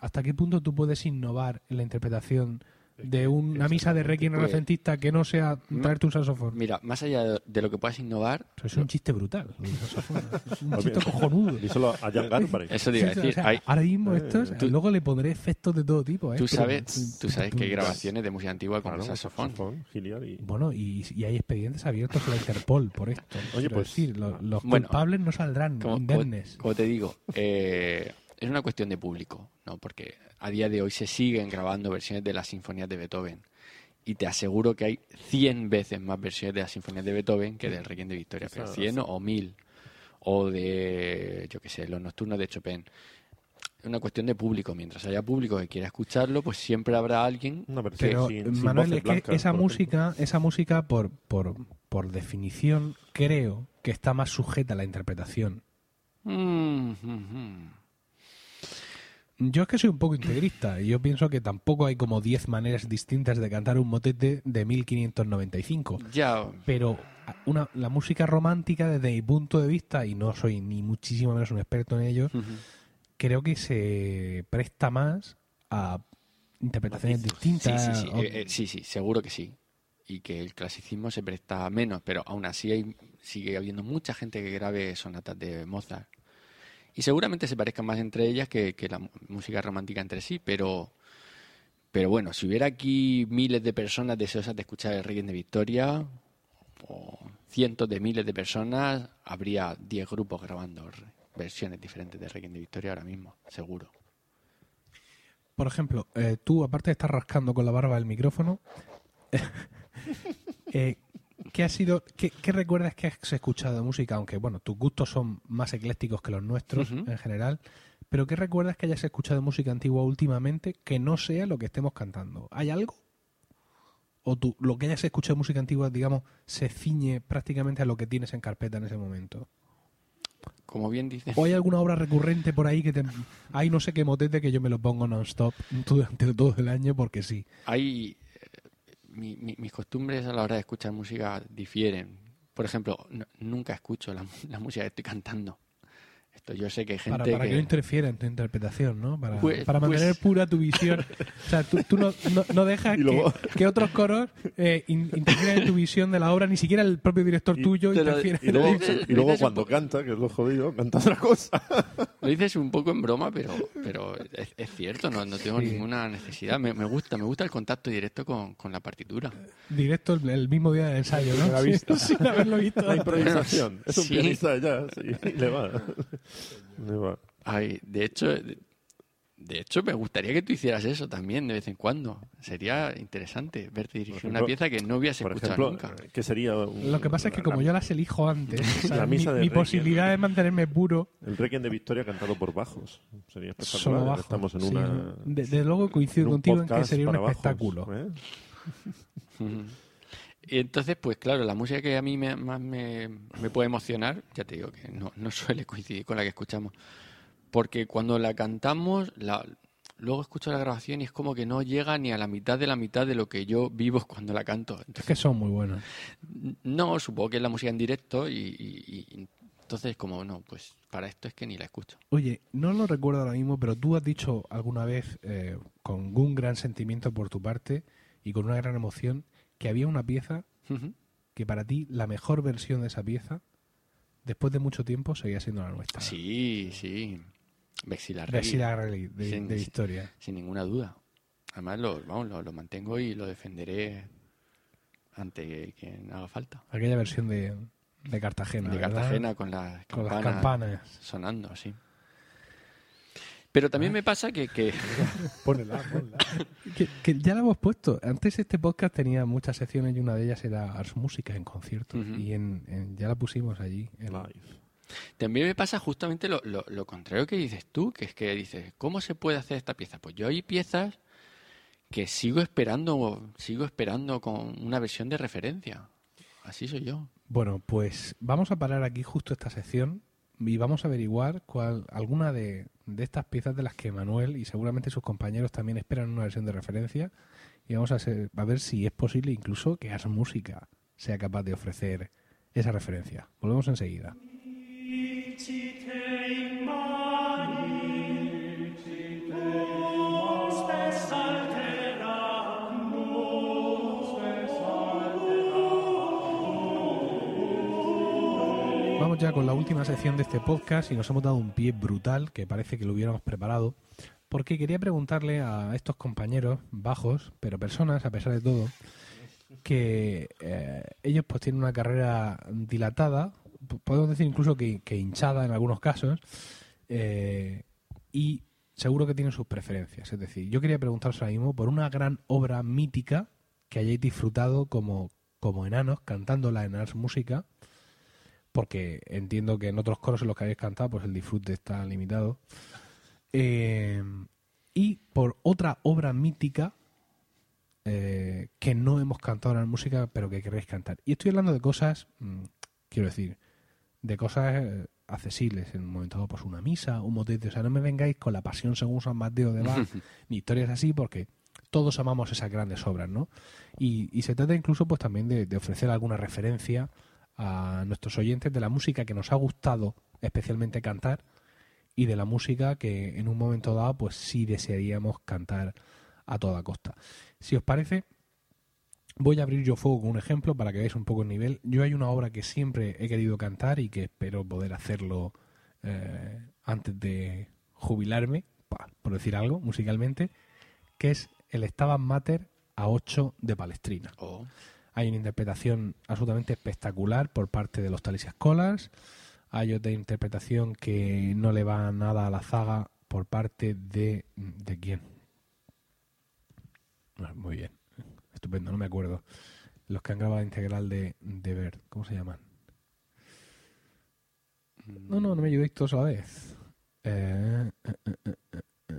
¿hasta qué punto tú puedes innovar en la interpretación de una misa de Requiem Pues- renacentista que no sea traerte un saxofón? Mira, más allá de, de lo que puedas innovar, Eso es un chiste brutal. el saxofón. [laughs] Es un Pues chiste cojonudo. Díselo a Jan Garbarek. eso te iba a decir. o sea, hay- ahora mismo Eh, estos, tú- luego le pondré efectos de todo tipo. ¿eh? tú, sabes, tú sabes que hay grabaciones de música antigua con Claro, el saxofón. y... Bueno, y, y hay expedientes abiertos a la Interpol por esto. Oye, pues- decir, lo- los Bueno, culpables no saldrán Como, como- indemnes. como te digo, eh, es una cuestión de público, ¿no? Porque a día de hoy se siguen grabando versiones de las sinfonías de Beethoven. Y te aseguro que hay 100 veces más versiones de las sinfonías de Beethoven que del Requiem de Victoria. Pero Esa- 100 o 1000. O de, yo qué sé, los nocturnos de Chopin. Es una cuestión de público. Mientras haya público que quiera escucharlo, pues siempre habrá alguien. Versión Pero, sin, sin Manuel, es que esa música, esa música por, por, por definición, creo que está más sujeta a la interpretación. Mm, mm, mm. Yo es que soy un poco integrista y yo pienso que tampoco hay como 10 maneras distintas de cantar un motete de 1595. Ya, Pero una, la música romántica, desde mi punto de vista, y no soy ni muchísimo menos un experto en ello, creo que se presta más a interpretaciones. Sí, distintas. sí, sí, o- eh, eh, sí, sí, seguro que sí. Y que el clasicismo se presta menos, pero aún así hay, sigue habiendo mucha gente que grabe sonatas de Mozart. Y seguramente se parezcan más entre ellas que, la música romántica entre sí, pero, pero bueno, si hubiera aquí miles de personas deseosas de escuchar el Requiem de Victoria, o cientos de miles de personas, habría 10 grupos grabando versiones diferentes de Requiem de Victoria ahora mismo, seguro. Por ejemplo, eh, tú, aparte de estar rascando con la barba el micrófono, [laughs] eh, ¿qué, ha sido, qué, qué recuerdas que has escuchado de música? Aunque, bueno, tus gustos son más eclécticos que los nuestros en general, pero ¿qué recuerdas que hayas escuchado de música antigua últimamente que no sea lo que estemos cantando? ¿Hay algo? ¿O tú, lo que hayas escuchado de música antigua, digamos, se ciñe prácticamente a lo que tienes en carpeta en ese momento? como bien dices, ¿O hay alguna obra recurrente por ahí que te... Hay no sé qué motete que yo me lo pongo non-stop durante todo el año porque sí. hay mi- mi- mis costumbres a la hora de escuchar música difieren. Por ejemplo, nunca escucho la, [laughs] la música que estoy cantando. Esto yo sé que hay gente Para, para que... que no interfiera en tu interpretación, ¿no? Para, Pues- para mantener pues- pura tu visión. O sea, tú, tú no, no, no dejas [laughs] luego- que, que otros coros eh, in- interfieran en tu visión de la obra, ni siquiera el propio director Y- tuyo te lo- interfiere. Y luego, y luego cuando poco- canta, que es lo jodido, canta otra cosa. [laughs] Lo dices un poco en broma, pero, pero es, es cierto, no, no tengo Sí. ninguna necesidad. Me, me gusta, me gusta el contacto directo con, con la partitura. Directo el, el mismo día del ensayo, ¿no? Vista. [laughs] Sin haberlo visto. La improvisación. Es un Sí. pianista ya, sí, le va. Ay, de hecho, de, de hecho me gustaría que tú hicieras eso también de vez en cuando. Sería interesante verte dirigir Por una ejemplo- pieza que no hubieras escuchado ejemplo, nunca. ¿qué sería? un- Lo que pasa es que como yo las elijo antes, [laughs] o sea, La mi, misa de mi Requiem. posibilidad de mantenerme puro El Requiem de Victoria cantado por bajos. Sería espectacular. solo bajo. Estamos en Sí, una. de- Desde luego coincido en contigo en que sería un bajos, espectáculo. ¿eh? [laughs] [laughs] Y entonces, pues claro, la música que a mí me, más me, me puede emocionar, ya te digo que no, no suele coincidir con la que escuchamos. Porque cuando la cantamos, la, luego escucho la grabación y es como que no llega ni a la mitad de la mitad de lo que yo vivo [laughs] cuando la canto. Es Entonces, que son muy buenos. no, supongo que es la música en directo y, y- y entonces como no, pues para esto es que ni la escucho. Oye, no lo recuerdo ahora mismo, pero tú has dicho alguna vez, eh, con un gran sentimiento por tu parte y con una gran emoción, que había una pieza que para ti la mejor versión de esa pieza, después de mucho tiempo, seguía siendo la nuestra. Sí, sí. Vexila De Sin- de Victoria. Sin ninguna duda. Además, lo, vamos, lo, lo mantengo y lo defenderé ante quien haga falta. Aquella versión de, de Cartagena. de ¿verdad? Cartagena con las Con campanas, las campanas. sonando así. Pero también me pasa que, que [laughs] Pónela, ponla. Que, que ya la hemos puesto. Antes este podcast tenía muchas secciones y una de ellas era Ars Música en conciertos. Ujú. Y en, en- ya la pusimos allí. en- Live. también me pasa justamente lo, lo- lo contrario que dices tú, que es que dices, ¿cómo se puede hacer esta pieza? Pues yo hay piezas que sigo esperando, sigo esperando con una versión de referencia. Así soy yo. Bueno, pues vamos a parar aquí justo esta sección y vamos a averiguar cuál alguna de, de estas piezas de las que Manuel y seguramente sus compañeros también esperan una versión de referencia y vamos a, ser- a ver si es posible incluso que Ars Música sea capaz de ofrecer esa referencia. Volvemos enseguida. Vamos ya con la última sección de este podcast y nos hemos dado un pie brutal que parece que lo hubiéramos preparado porque quería preguntarle a estos compañeros bajos, pero personas a pesar de todo, que eh, ellos pues tienen una carrera dilatada, podemos decir incluso que, que hinchada en algunos casos, eh, y seguro que tienen sus preferencias. Es decir, yo quería preguntaros ahora mismo por una gran obra mítica que hayáis disfrutado como, como enanos cantándola en Ars Música, porque entiendo que en otros coros en los que habéis cantado pues el disfrute está limitado. Eh, y por otra obra mítica eh, que no hemos cantado en la música, pero que queréis cantar. Y estoy hablando de cosas, mm, quiero decir, de cosas eh, accesibles en un momento dado, pues una misa, un motete. O sea, no me vengáis con la pasión según San Mateo de Bach, [laughs] ni historias así, porque todos amamos esas grandes obras, ¿no? Y, y se trata incluso, pues también de, de ofrecer alguna referencia a nuestros oyentes de la música que nos ha gustado especialmente cantar y de la música que en un momento dado pues sí desearíamos cantar a toda costa. Si os parece, voy a abrir yo fuego con un ejemplo para que veáis un poco el nivel. Yo hay una obra que siempre he querido cantar y que espero poder hacerlo eh, antes de jubilarme, por decir algo, musicalmente, que es el Stabat Mater a 8 de Palestrina. Oh, Hay una interpretación absolutamente espectacular por parte de los Talicia Scholars. Hay otra interpretación que no le va nada a la zaga por parte de... ¿De quién? Ah, Muy bien. Estupendo, no me acuerdo. Los que han grabado la integral de, de Bert. ¿Cómo se llaman? No, no, no me ayudéis todos a la vez. Eh, eh, eh, eh, eh, eh,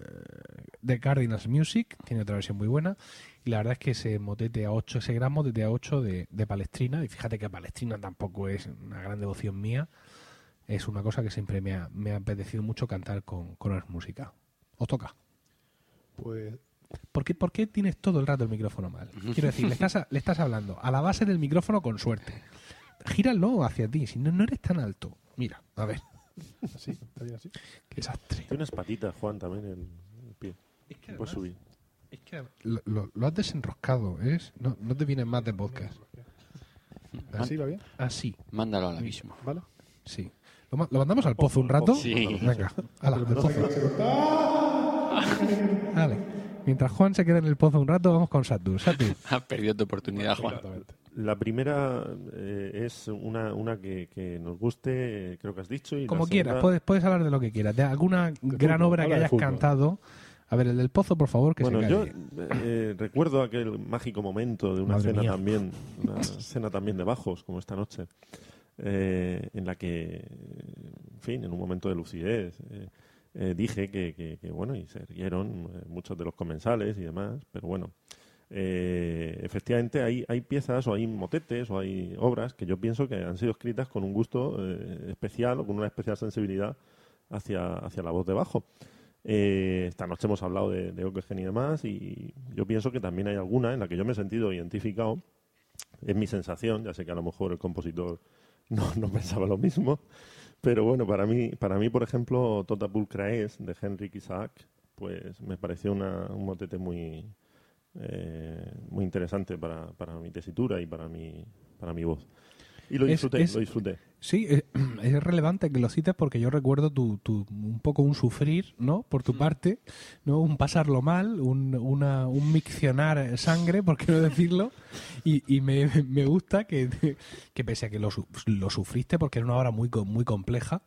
The Cardinals Music tiene otra versión muy buena. Y la verdad es que ese motete a 8, ese gran motete a 8 de, de Palestrina, y fíjate que Palestrina tampoco es una gran devoción mía, es una cosa que siempre me ha, me ha apetecido mucho cantar con, con las música. ¿Os toca? Pues ¿Por qué, por qué tienes todo el rato el micrófono mal? [laughs] Quiero decir, le estás, a- le estás hablando a la base del micrófono con suerte. Gíralo hacia ti, si no, no eres tan alto. Mira, a ver. así, está bien así. Qué desastre. Tiene unas patitas, Juan, también el. Es que Puedes subir. Es que lo, lo- lo has desenroscado, ¿es? No, no te viene más de podcast. ¿Así va bien? Así, Mándalo al abismo. ¿Vale? sí. ¿Lo, lo mandamos al pozo un rato? Sí. Venga, ala, al pozo. [laughs] Vale. Mientras Juan se queda en el pozo un rato, vamos con Satur. Satur, [laughs] Has perdido tu oportunidad, Juan. La primera eh, es una, una que, que nos guste, creo que has dicho. Y como quieras, segunda- puedes, puedes hablar de lo que quieras. De alguna gran fútbol, obra que de hayas cantado. A ver, el del pozo, por favor, que Bueno, se yo calle. eh, recuerdo aquel mágico momento de una Madre cena mía. también, una cena también de bajos, como esta noche, eh, en la que, en fin, en un momento de lucidez, eh, eh, dije que, que- que, bueno, y se rieron eh, muchos de los comensales y demás, pero bueno, eh, efectivamente hay, hay piezas o hay motetes o hay obras que yo pienso que han sido escritas con un gusto eh, especial o con una especial sensibilidad hacia, hacia la voz de bajo. Eh, esta noche hemos hablado de, de y demás y yo pienso que también hay alguna en la que yo me he sentido identificado. Es mi sensación, ya sé que a lo mejor el compositor no, [laughs] no pensaba lo mismo, pero bueno, para mí, para mí por ejemplo, Tota Pulcra es de Henrik Isaac, pues me pareció una- un motete muy, eh, muy interesante para, para mi tesitura y para mi, para mi voz. Y lo disfruté, es- lo disfruté. Sí, es, [clears throat] es relevante que lo cites porque yo recuerdo tu, tu- un poco un sufrir, ¿no? Por tu parte, ¿no? Un pasarlo mal, un, una, un miccionar sangre, por qué no decirlo. Y, y me, me gusta que, [laughs] que pese a que lo, lo sufriste porque era una obra muy, co- muy compleja,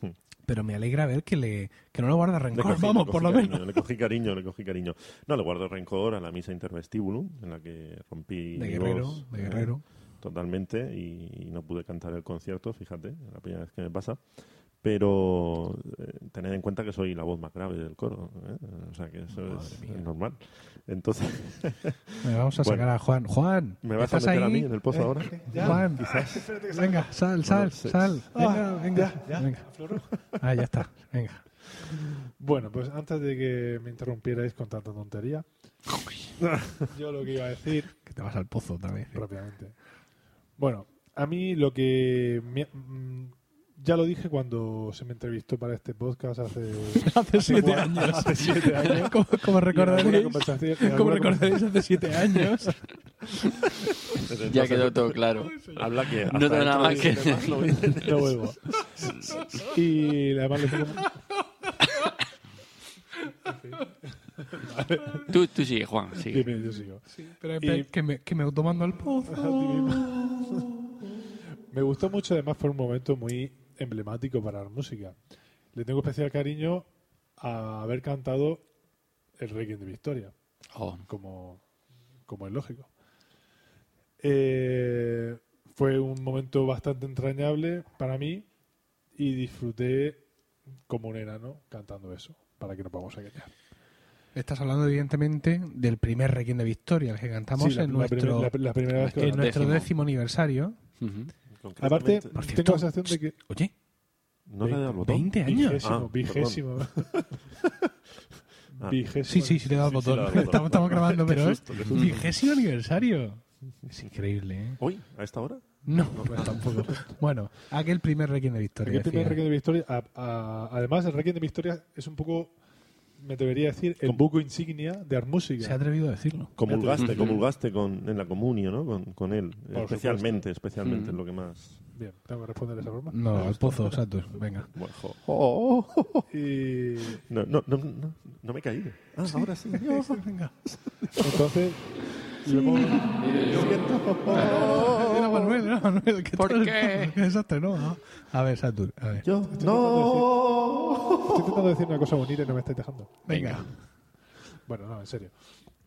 Hmm. pero me alegra ver que, le, que no le guardas Le rencor, cogí- vamos, le por lo cariño, menos. Le cogí cariño, le cogí cariño. No, le guardo rencor a la misa intervestibulum, en la que rompí De mi guerrero, voz, de eh, guerrero. Totalmente y, y no pude cantar el concierto, fíjate, la primera vez que me pasa. Pero eh, tened en cuenta que soy la voz más grave del coro, ¿eh? o sea que eso es, es normal. Entonces, [laughs] Venga, Vamos a Bueno. sacar a Juan. Juan, ¿me vas a ¿estás meter a ahí? mí en el pozo ahora? Juan, [laughs] venga, sal, sal, sal. Venga, venga, venga. Ah, ya está, venga. Bueno, pues antes de que me interrumpierais con tanta tontería, [laughs] yo lo que iba a decir Que te vas al pozo otra vez. Bueno, a mí lo que me- mm, ya lo dije cuando se me entrevistó para este podcast hace [laughs] Hace siete años. Hace siete años. [laughs] Como, recordaréis, como recordaréis hace siete años. [laughs] Ya quedó todo claro. Habla que No tengo nada más que no vienes. no vuelvo. Y además le pongo... Tú, tú sigue, Juan, sigue. Dime, yo sigo. Pero Y- que, me, que me tomando al pozo. [laughs] Me gustó mucho, además fue un momento muy emblemático para la música. Le tengo especial cariño a haber cantado el Requiem de Victoria, Oh, como, como es lógico. Eh, fue un momento bastante entrañable para mí y disfruté como un enano cantando eso, para que nos vamos a engañar. Estás hablando, evidentemente, del primer Requiem de Victoria, el que cantamos Sí, la, en, la nuestro, la- la primera vez que en nuestro décimo. décimo aniversario. ujú. Aparte, Concretamente, Por tengo cierto, la sensación de que Oye, no le he dado al botón. 20 años. vigésimo, Ah, vigésimo, [laughs] Ah. vigésimo. Sí, sí, sí, le he dado Sí, sí, botón. le al botón. estamos, estamos grabando, pero es vigésimo aniversario. Es increíble, ¿eh? ¿Hoy? ¿A esta hora? No, pues tampoco. Bueno, aquel primer Requiem de Victoria. El primer. Requiem de Victoria, a- a- además el Requiem de Victoria es un poco, me atrevería a decir, el buco insignia de Se ha Armúsica. atrevido a decirlo. Comulgaste, comulgaste con, en la comunio, ¿no? Con, con él. Por especialmente, especialmente Mm. es lo que más... Bien, tengo que responder de esa forma. No, al pozo, Satur. Venga. Bueno, jo- oh, oh, oh. Y No, no, no, no, no me he caído. Ah, ahora sí. Venga. entonces, lo hemos- Era Manuel, era Manuel. que ¿Por todo el- qué? [laughs] Qué desastre, ¿no? A ver, Satur, a ver. Yo, Estoy no. estoy intentando decir una cosa bonita y no me estáis dejando. Venga. Bueno, no, en serio.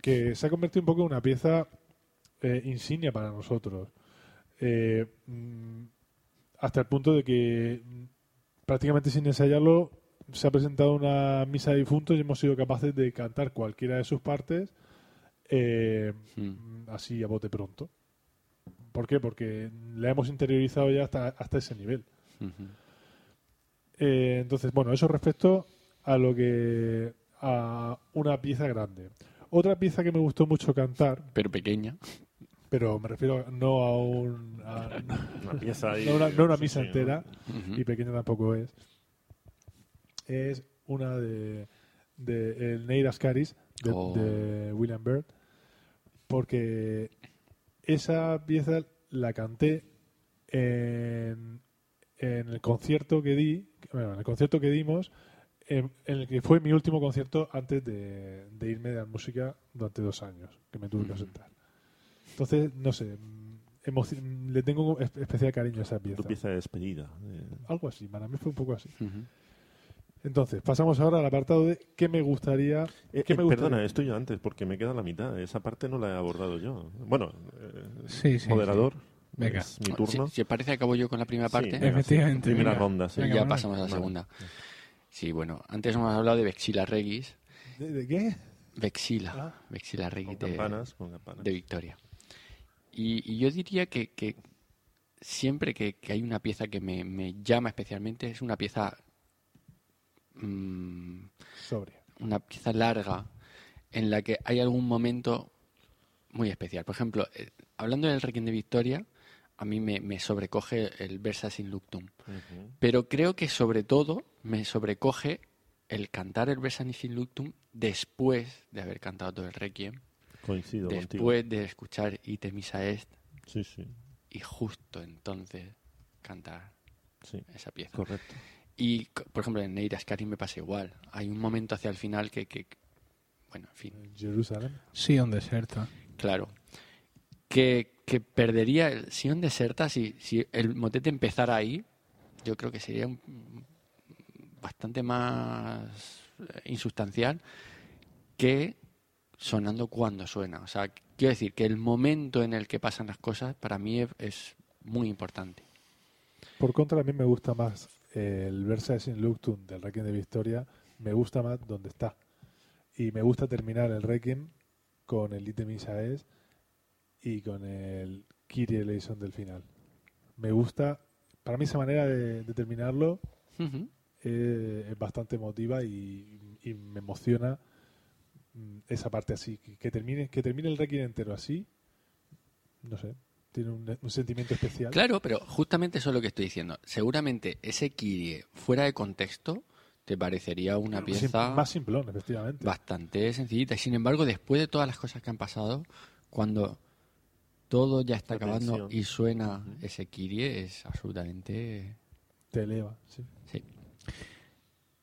Que se ha convertido un poco en una pieza eh, insignia para nosotros. Eh, mm, hasta el punto de que prácticamente sin ensayarlo se ha presentado una misa de difuntos y hemos sido capaces de cantar cualquiera de sus partes eh, Mm. mm, así a bote pronto. ¿Por qué? Porque la hemos interiorizado ya hasta, hasta ese nivel. Ujú. Eh, entonces, bueno, eso respecto a lo que a una pieza grande. Otra pieza que me gustó mucho cantar, Pero pequeña. Pero me refiero no a un a- [laughs] Una pieza [laughs] ahí. no una, no una sí, misa entera y pequeña tampoco es. Es una de, de el Neir Ascaris de, Oh. de William Byrd porque esa pieza la canté en, en el concierto que di, bueno, en el concierto que dimos, en, el que fue mi último concierto antes de, de irme de la música durante dos años, que me tuve que ausentar. Entonces, no sé, le tengo especial cariño a esa pieza. Tu pieza de despedida. eh. Algo así, para mí fue un poco así. Ujú. Entonces, pasamos ahora al apartado de qué me gustaría. Eh, ¿Qué eh, me gustaría? perdona, estoy yo antes porque me queda la mitad. Esa parte no la he abordado yo. Bueno, eh, Sí, sí, moderador. Venga. Es mi turno. Si, si parece, acabo yo con la primera Sí, parte. venga, Efectivamente, sí. Primera venga. ronda, sí. y Venga, ya vale. pasamos a la Vale. segunda. Sí, bueno, antes hemos hablado de Vexila Regis. ¿De, de qué? Vexila. Ah. Vexila Regis Con de, campanas, con campanas. de Victoria. Y, y yo diría que, que siempre que, que hay una pieza que me, me llama especialmente, es una pieza. mm, Sobria. una pieza larga en la que hay algún momento muy especial. Por ejemplo, eh, hablando del Requiem de Victoria, a mí me, me sobrecoge el Versa sin Luctum. Pero creo que sobre todo me sobrecoge el cantar el Versa sin Luctum después de haber cantado todo el Requiem, Coincido contigo. después de escuchar Ite Misa Est Sí, sí, y justo entonces cantar sí. esa pieza. Correcto. Y, por ejemplo, en Neira Ascari me pasa igual. Hay un momento hacia el final que, que- bueno, en fin, Jerusalén. Sion Deserta. claro. Que, que perdería el Sion Deserta si, si el motete empezara ahí. Yo creo que sería un- bastante más eh, insustancial que sonando cuando suena. O sea, quiero decir que el momento en el que pasan las cosas para mí es, muy importante. Por contra, a mí me gusta más eh, el Versailles in Luctum del Requiem de Victoria. Me gusta más donde está. Y me gusta terminar el Requiem con el Ite Misa Es y con el Kyrie eleison del final. Me gusta, para mí esa manera de, de terminarlo Ujú. eh, es bastante emotiva y, y me emociona esa parte así. Que, que termine que termine el Requiem entero así, no sé, tiene un, un sentimiento especial. Claro, pero justamente eso es lo que estoy diciendo. Seguramente ese Kirie fuera de contexto te parecería una Sim- pieza más simplón, efectivamente. bastante sencillita. Y sin embargo, después de todas las cosas que han pasado, cuando todo ya está acabando y suena ese Kirie, es absolutamente... Te eleva, sí. Sí.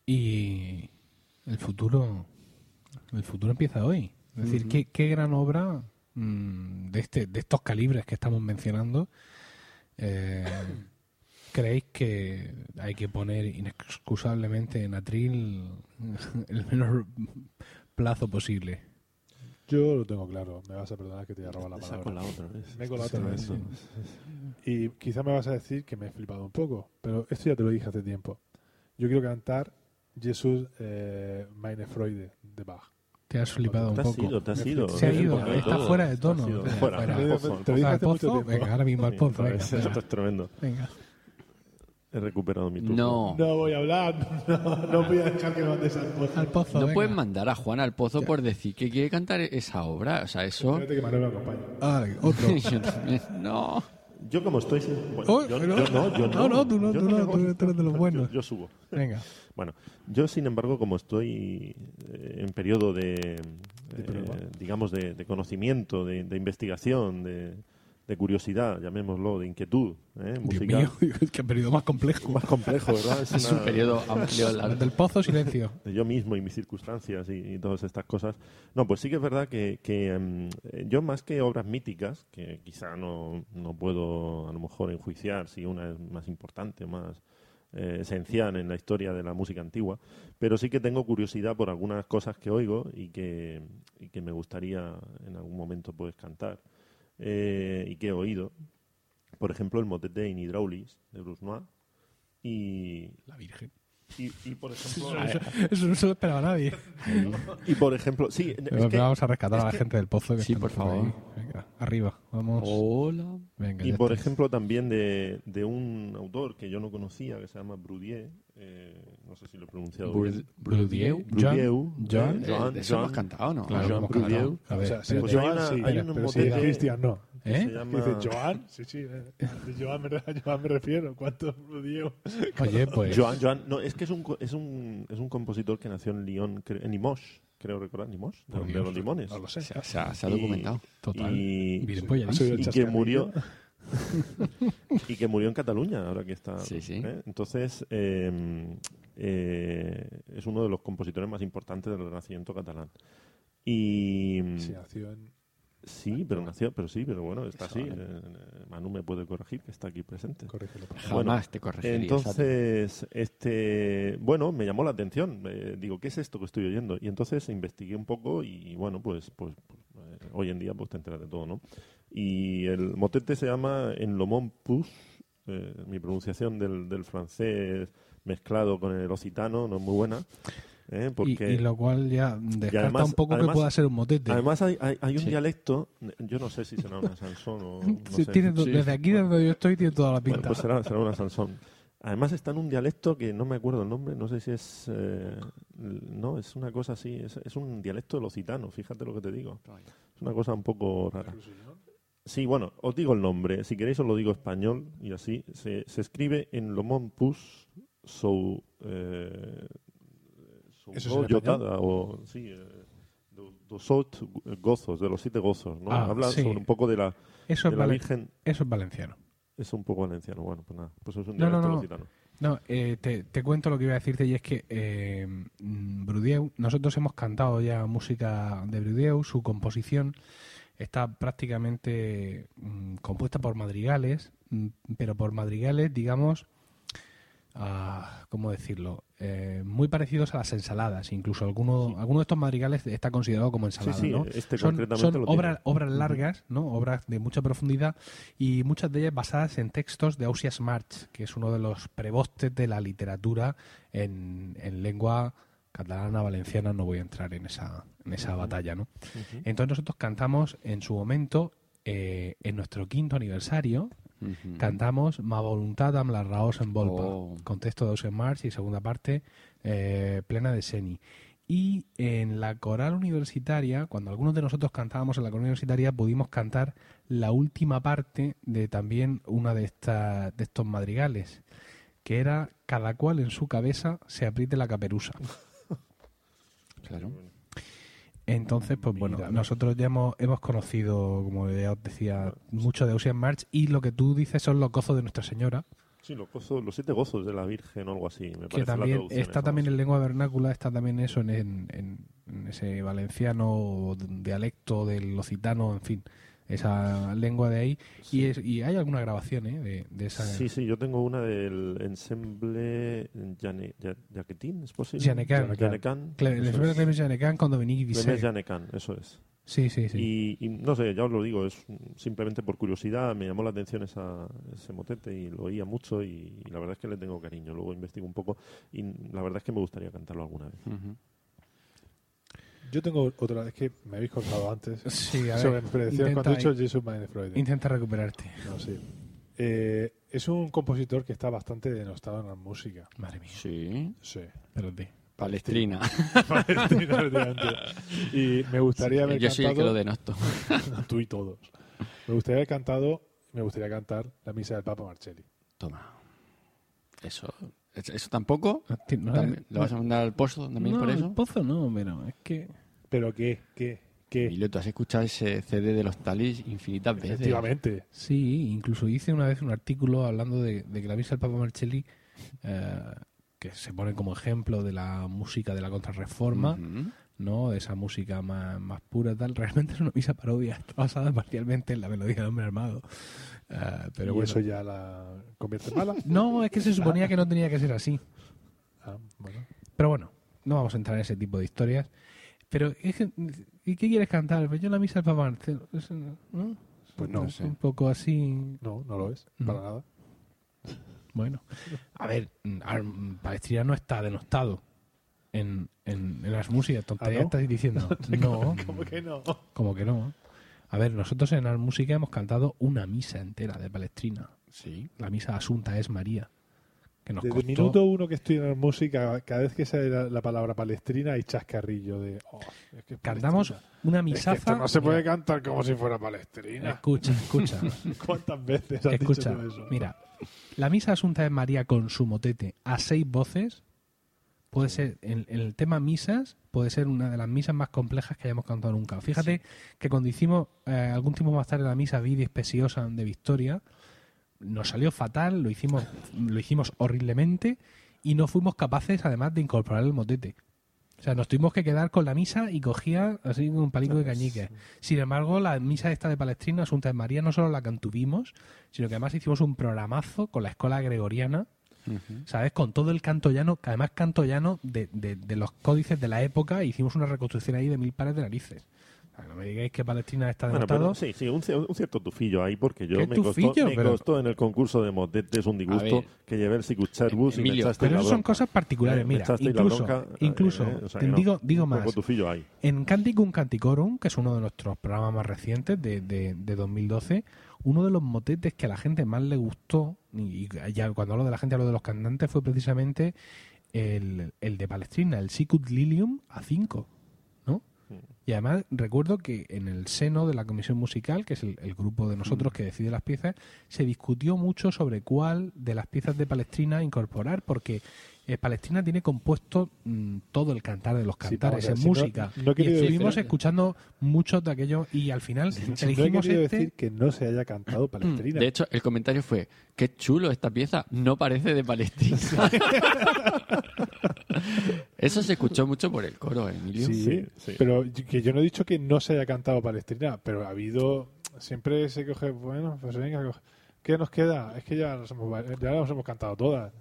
Y el futuro, el futuro empieza hoy. Es decir. ¿qué, qué gran obra mm, de, este, de estos calibres que estamos mencionando eh, creéis que hay que poner inexcusablemente en atril [laughs] el menor plazo posible? Yo lo tengo claro. Me vas a perdonar que te haya robado la palabra. la otra vez. Me colado Esto otra vez. Y quizá me vas a decir que me he flipado un poco. Pero esto ya te lo dije hace tiempo. Yo quiero cantar Jesús eh, Meine Freude de Bach. Te has flipado un Te has poco. ido, te has ido. Se ha ido, está fuera de Te tono. Fuera, fuera. [laughs] Te lo pozo. dije ¿Al hace mucho pozo? tiempo. Venga, ahora mismo al [laughs] pozo. Venga. [laughs] Esto es tremendo. Venga. He recuperado mi turno. No, No voy a hablar. No, no voy a dejar que mandes al pozo. Al pozo, no venga. puedes mandar a Juan al pozo por decir que quiere cantar esa obra. O sea, eso... Espérate que Manuel me acompañe. Ah, otro. No. Yo como estoy... Bueno, Oh, yo, no, yo no. No, no, tú no, Yo tú no, tú eres- tú eres de los [laughs] buenos. Yo, subo. Venga. Bueno, yo sin embargo, como estoy eh, en periodo de, eh, digamos, de, de conocimiento, de, de investigación, de, de curiosidad, llamémoslo, de inquietud ¿eh? Dios musical, mío, [laughs] qué periodo más complejo. más complejo, ¿verdad? Es Es una- un periodo amplio, largo. Del pozo, silencio. [laughs] de yo mismo y mis circunstancias y, y todas estas cosas. No, pues sí que es verdad que, que, em, eh, yo más que obras míticas, que quizá no, no puedo a lo mejor enjuiciar si una es más importante o más eh, esencial en la historia de la música antigua, pero sí que tengo curiosidad por algunas cosas que oigo y que, y que me gustaría en algún momento pues cantar eh, y que he oído. Por ejemplo, el motete in hydraulis de Bruce Noir y, La Virgen. y, y, por ejemplo... [laughs] Eso no se lo esperaba nadie. Y por ejemplo, sí, es que- vamos a rescatar es a la que- gente del pozo. Que Sí, por favor. Venga. Venga, arriba, vamos. Hola. Venga, Y por estáis. ejemplo también de, de un autor que yo no conocía, que se llama Brudier, eh, no sé si lo he pronunciado bien. Brudieu. Brudieu, Joan. eh, Joan, Eh, eso hemos cantado, ¿no? Hemos Brudieu. A O ver, hay Joan una- sí, hay un es Cristian no. ¿Eh? dice Joan, sí, sí, eh, de Joan me, a Joan me refiero. ¿Cuántos Diego? Oye, pues. Joan, Joan, no, es que es un, es un, es un compositor que nació en Lyon, en Limoges, creo recordar, Limoges, de, los limones. No lo sé. Se, se ha- se ha Y- documentado. Total. Y, Bien ¿Has polladísimo. oído el y que murió [laughs] y que murió en Cataluña ahora que está Sí, sí. ¿eh? entonces eh, eh, es uno de los compositores más importantes del renacimiento catalán y Sí, nació en... sí pero nació pero sí pero bueno está así eh, Manu me puede corregir que está aquí presente Corrígelo, por favor. Bueno, Jamás te corregiría. entonces, este, bueno, me llamó la atención. Eh, digo, ¿qué es esto que estoy oyendo? Y entonces investigué un poco y, bueno, pues, pues, pues, eh, hoy en día pues te enteras de todo, ¿no? Y el motete se llama En Lomón Pus. eh, mi pronunciación del, del francés mezclado con el occitano no es muy buena. ¿eh? Y, Porque y lo cual ya descarta además- un poco además- que pueda ser un motete. además hay, hay, hay un Sí. dialecto, yo no sé si será una Sansón o [laughs] no Sí, sé. tiene Sí. Desde aquí, donde yo estoy, tiene toda la Bueno, pinta. pues será, será una Sansón. Además está en un dialecto que no me acuerdo el nombre, no sé si es... eh, no, es una cosa así, es, es un dialecto del occitano, fíjate lo que te digo. Es una cosa un poco rara. Sí, bueno, os digo el nombre, si queréis os lo digo español y así. Se, se escribe en Lomón Pus Sou... Eh, sou ¿Eso es en Yotada, o sí... Eh, do- dos sot gozos, de los siete gozos, ¿no? Ah, Habla sí. sobre un poco de la, Eso, de es la Virgen eso es valenciano. es un poco valenciano. Bueno, pues nada, pues es un No, no, dialecto no. occitano. No, eh, te, te cuento lo que iba a decirte y es que eh, Brudieu, nosotros hemos cantado ya música de Brudieu, su composición está prácticamente mm, compuesta por madrigales, mm, pero por madrigales, digamos, ¿cómo decirlo? Eh, muy parecidos a las ensaladas, incluso alguno, alguno de estos madrigales está considerado como ensalada, Sí, sí, ¿no? este son concretamente son lo tiene. obras, obras largas, ¿no? Obras de mucha profundidad y muchas de ellas basadas en textos de Ausias March, que es uno de los prebostes de la literatura en, en lengua catalana, valenciana, no voy a entrar en esa, en esa batalla, ¿no? Entonces nosotros cantamos en su momento, eh, en nuestro quinto aniversario, Cantamos Ma voluntad amb la raós en volpa, Oh. con texto de Ausias March y segunda parte eh, plena de Seni. Y en la coral universitaria, cuando algunos de nosotros cantábamos en la coral universitaria, pudimos cantar la última parte de también una de, estas de estos madrigales, que era Cada cual en su cabeza se apriete la caperusa. Claro. Entonces, pues bueno, Mira, nosotros ya hemos, hemos conocido, como ya os decía, mucho de Ocean March y lo que tú dices son los gozos de Nuestra Señora, Sí, los, gozos- los siete gozos de la Virgen o algo así. Me que parece la también traducción está también en lengua vernácula, está también eso en, en- en- ese valenciano dialecto del occitano, en fin, esa lengua de ahí. Y, es- y hay alguna grabación ¿eh? de, de esa... Sí, sí, yo tengo una del ensemble Jaquetín, ¿es posible? Janecan. Janecan. Voy a Clemens Janecan Clemens Visser. Janecan, eso es. Sí, sí, sí. Y, y no sé, ya os lo digo, es simplemente por curiosidad, me llamó la atención esa, ese motete y lo oía mucho y, y la verdad es que le tengo cariño. Luego investigo un poco y la verdad es que me gustaría cantarlo alguna vez. Yo tengo otra, es que me habéis cortado antes. Sí, a Sobre cuando he dicho Jesus Meine Freude. intenta recuperarte. No, sí. Eh, es un compositor que está bastante denostado en la música. Madre mía, Sí. Sí. espérate. [laughs] Palestrina. Efectivamente. y me gustaría haber Yo soy el que cantado lo denosto. [laughs] tú y todos. Me gustaría haber cantado, me gustaría cantar la misa del Papa Marcelli. Toma. Eso, eso tampoco. No, ti- no, También- ¿Lo vas a mandar al pozo también no, por el eso? pozo no, pero es que... Pero qué, qué, qué. Emilio, tú has escuchado ese CD de los talis infinitas veces. Efectivamente. Sí, incluso hice una vez un artículo hablando de, de que la misa del Papa Marcelli, eh, que se pone como ejemplo de la música de la contrarreforma. ¿no? De esa música más, más pura tal. Realmente es una misa parodia, está basada parcialmente en la melodía de Hombre Armado. Eh, pero y bueno. eso ya la convierte en mala. [laughs] No, es que se suponía que no tenía que ser así. Ah, bueno. Pero bueno, no vamos a entrar en ese tipo de historias. Pero, es que, ¿y qué quieres cantar? Pues yo la misa del Papa ¿no? Pues no. Es un poco así... No, no lo es. No. Para nada. Bueno, a ver, a ver, Palestrina no está denostado en, en, en las músicas. Tontería ¿Ah, no? estás diciendo. [laughs] No, ¿Cómo que no? como que no. A ver, nosotros en la música hemos cantado una misa entera de Palestrina. Sí. La misa Asunta es María. Que nos Desde el minuto uno que estoy en la música, cada vez que sale la, la palabra palestrina hay chascarrillo de... oh, es que es Cantamos una Es que misaza. esto no se puede cantar como si fuera palestrina. Escucha, escucha. [laughs] ¿Cuántas veces has Escucha, dicho eso? mira, la misa Asunta de María con su motete a seis voces puede ser, en el tema misas, puede ser una de las misas más complejas que hayamos cantado nunca. Fíjate que cuando hicimos eh, algún tiempo más tarde la misa Vidis Pesiosa de Victoria, nos salió fatal, lo hicimos, [laughs] lo hicimos horriblemente y no fuimos capaces además de incorporar el motete. O sea, nos tuvimos que quedar con la misa y cogía así un palico de cañique. Sin embargo, la misa esta de Palestrina, Asunta de María, no solo la cantuvimos, sino que además hicimos un programazo con la escuela gregoriana, ¿sabes? Con todo el canto llano, que además canto llano de, de, de los códices de la época, hicimos una reconstrucción ahí de mil pares de narices. O sea, no me digáis que Palestrina está Bueno, denotado. pero sí, sí, un, un cierto tufillo ahí, porque yo ¿Qué me costó, tufillo? me Pero- costó en el concurso de motetes un disgusto ver, que llevé el Sicucherbus y me echaste Pero eso son cosas particulares. Eh, me Mira, incluso, bronca, eh, incluso eh, o sea te no, digo, digo un poco más. tufillo ahí. En Canticum Canticorum, que es uno de nuestros programas más recientes de, de, de 2012, uno de los motetes que a la gente más le gustó, y ya cuando hablo de la gente hablo de los cantantes, fue precisamente el, el de Palestrina, el Sicut Lilium A5, ¿no? Y además recuerdo que en el seno de la comisión musical, que es el, el grupo de nosotros que decide las piezas, se discutió mucho sobre cuál de las piezas de Palestrina incorporar, porque eh, Palestrina tiene compuesto mm, todo el cantar de los Sí, cantares ver, en si música. no y estuvimos decir- escuchando muchos de aquellos y al final [laughs] No he elegimos querido este. decir que no se haya cantado [clears throat] palestrina. De hecho, el comentario fue, qué chulo esta pieza, no parece de Palestina. [laughs] [laughs] Eso se escuchó mucho por el coro, Emilio. Sí, Sí, sí. pero que yo no he dicho que no se haya cantado Palestrina, pero ha habido. Siempre se coge, bueno, pues venga, coge- ¿qué nos queda? Es que ya nos hemos, ya las hemos cantado todas.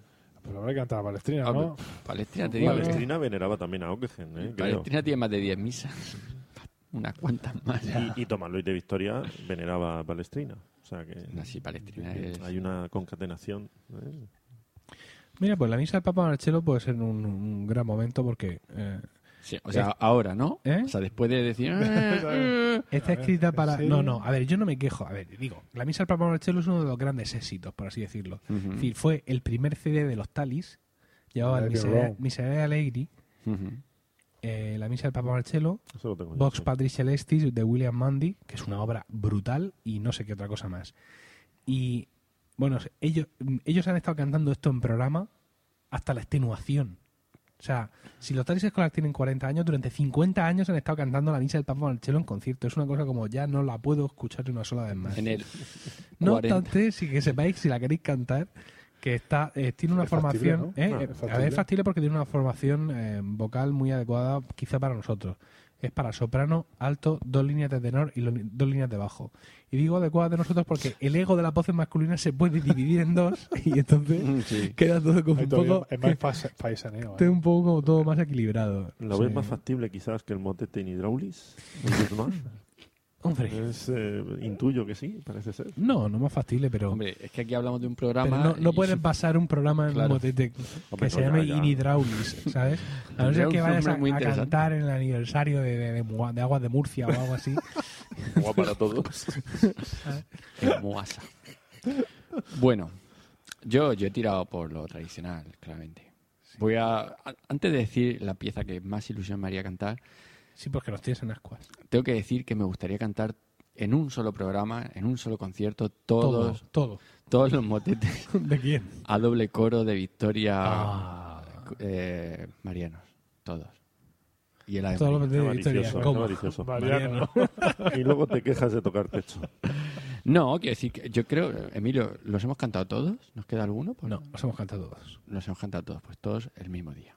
Pues habrá que cantar Palestrina, ¿no? Hombre, Palestina, te digo, que Palestrina veneraba también a Ockegen, ¿eh? creo. Palestina tiene más de 10 misas. [laughs] Unas cuantas más. Y, y Tomás Luis de Victoria veneraba a Palestrina. O sea que No, sí, Palestina es... hay una concatenación. ¿eh? Mira, pues la misa del Papa Marcelo puede ser un, un gran momento porque eh, Sí, o sea, ahora, ¿no? ¿Eh? O sea, después de decir... [laughs] "Ah, está A ver, escrita ¿en para. No, no, a ver, yo no me quejo. A ver, digo, la misa del Papa Marcelo es uno de los grandes éxitos, por así decirlo. Es decir, fue el primer CD de los Talis, llevaba Miserere. Miserere eh, la misa del Papa Marcelo, Eso lo tengo yo, Vox. Patris Celestis de William Mundy, que es una obra brutal y no sé qué otra cosa más. Y bueno, ellos, ellos han estado cantando esto en programa hasta la extenuación. O sea, si los Talis Escolar tienen 40 años, durante 50 años han estado cantando la misa del Papa Marcelo en concierto. Es una cosa como ya no la puedo escuchar una sola vez más. En el No 40. obstante, si que sepáis, si la queréis cantar, que está eh, tiene una Es factible, formación. ¿no? eh, eh, es a factible. ver, es factible porque tiene una formación eh, vocal muy adecuada, quizá para nosotros. Es para soprano, alto, dos líneas de tenor y dos líneas de bajo. Y digo adecuada de nosotros porque el ego de las voces masculinas se puede dividir en dos [laughs] y entonces Mm, sí. queda todo como Ahí un poco, es más paisaneo. ¿eh? un poco como todo más equilibrado. ¿Lo ves Sí. más factible quizás que el motete en Hydraulis? ¿En? Hombre, Es, eh, intuyo que sí, parece ser. no, no más factible, pero, Hombre, es que aquí hablamos de un pero programa... no, no y- puedes basar un programa en Claro. un motete que Hombre, se no, llame ya. Inidraulis, ¿sabes? A no ser que vayas a, cantar en el aniversario de, de, de Mua- de Aguas de Murcia o algo así. [laughs] Agua para todos. [laughs] en. Bueno, yo, yo he tirado por lo tradicional, claramente. Voy a, a- antes de decir la pieza que más ilusión me haría cantar, Sí, porque los tienes en ascuas. tengo que decir que me gustaría cantar en un solo programa, en un solo concierto, Todo, todos, todo. todos los motetes [laughs] ¿De quién? a doble coro de Victoria Ah, eh, Marianos, todos. Y el todos los motetes de Victoria. [laughs] Mariano. Y luego te quejas de tocar techo. No, quiero decir que yo creo, Emilio, ¿los hemos cantado todos? ¿Nos queda alguno? Pues No, los hemos cantado todos. Los hemos cantado todos, pues todos el mismo día.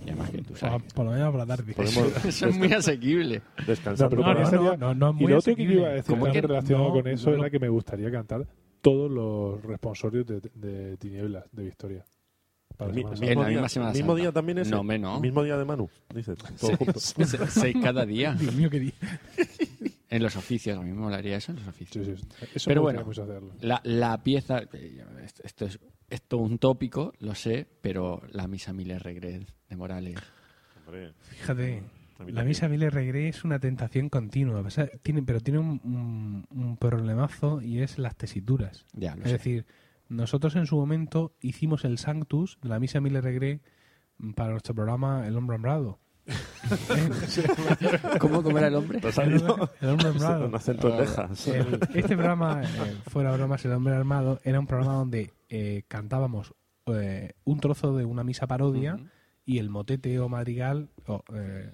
Y además que tú Por, sabes. por lo menos por la tarde. Podemos [laughs] Eso es muy asequible. No, descansar. pero No, para no, sería- no, no es y muy lo otro que iba a decir ¿Cómo también relacionado no? con eso No, no. era que me gustaría cantar todos los responsorios de, de Tinieblas de Victoria. Para El mi- mismo día- misma Semana mismo día también es No, me no. mismo día de Manu, dices, todos juntos. Se- Seis cada día. [laughs] Dios mío, qué día. [laughs] En los oficios, a mí me molaría eso en los Sí, oficios. sí, eso Pero me bueno. La, la pieza, eh, esto- esto es esto un tópico, lo sé, pero la misa Miller Regret de Morales. Hombre, Fíjate. La misa Mille Regret es una tentación continua, o sea, tiene, pero tiene un, un- un problemazo y es las tesituras. Ya, lo Es sé. decir, nosotros en su momento hicimos el Sanctus de la misa Mille Regret para nuestro programa El Hombre Hombrado. [laughs] ¿Cómo, cómo era el hombre? El Hombre Hombrado. Un acento en lejas. El- este programa, eh, fuera bromas, El Hombre Armado, era un programa donde eh, cantábamos eh, un trozo de una misa parodia y el motete o madrigal o, eh,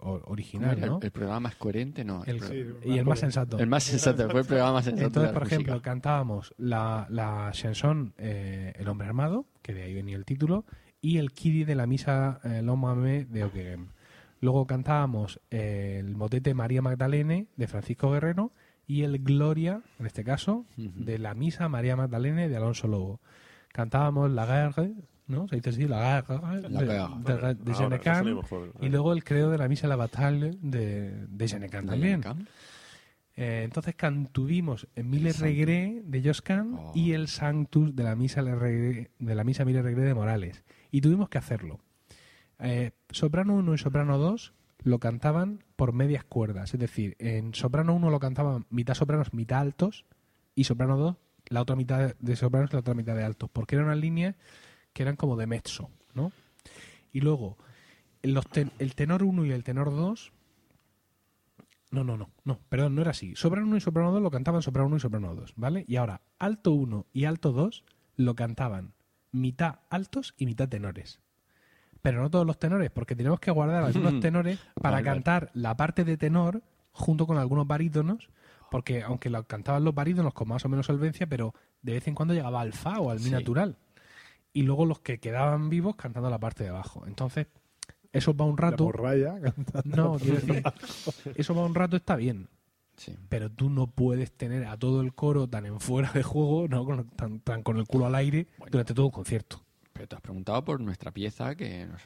o- ¿Cómo original? ¿no? ¿El, el programa más coherente? No. El- Sí, y el más sensato. el más sensato. Fue el programa más sensato. Entonces, por ejemplo, música. cantábamos la, la chanson eh, El Hombre Armado, que de ahí venía el título, y el Kiri de la misa eh, de Oquegem. Luego cantábamos eh, el motete María Magdalene de Francisco Guerrero y el Gloria, en este caso, de la misa María Magdalene de Alonso Lobo. Cantábamos La Guerre, ¿no? Se dice así, La Guerre La de, de, Genecan, y luego el credo de la misa La Bataille de, de Genecan ¿La también. Eh, entonces cantuvimos en Mille. Regret de Joscan Oh. y el Sanctus de la misa Le Regret- de la misa Mille Regret de Morales. Y tuvimos que hacerlo. Eh, soprano 1 y soprano 2 lo cantaban por medias cuerdas, es decir, en soprano 1 lo cantaban mitad sopranos, mitad altos y soprano 2 la otra mitad de sopranos y la otra mitad de altos, porque eran unas líneas que eran como de mezzo, ¿no? Y luego los ten- el tenor 1 y el tenor 2 no, no, no, no, perdón, no era así. Soprano 1 y soprano 2 lo cantaban soprano 1 y soprano 2, ¿vale? Y ahora, alto 1 y alto 2 lo cantaban mitad altos y mitad tenores. Pero no todos los tenores, porque tenemos que guardar algunos [laughs] tenores para Vale, cantar la parte de tenor junto con algunos barítonos, porque aunque lo cantaban los barítonos con más o menos solvencia, pero de vez en cuando llegaba al fa o al mi Sí. natural. Y luego los que quedaban vivos cantando la parte de abajo. Entonces, eso va un La rato. morralla. No, quiero decir, eso va un rato está bien, Sí. pero tú no puedes tener a todo el coro tan en fuera de juego, no con, tan, tan con el culo al aire durante todo un concierto. Pero te has preguntado por nuestra pieza que nos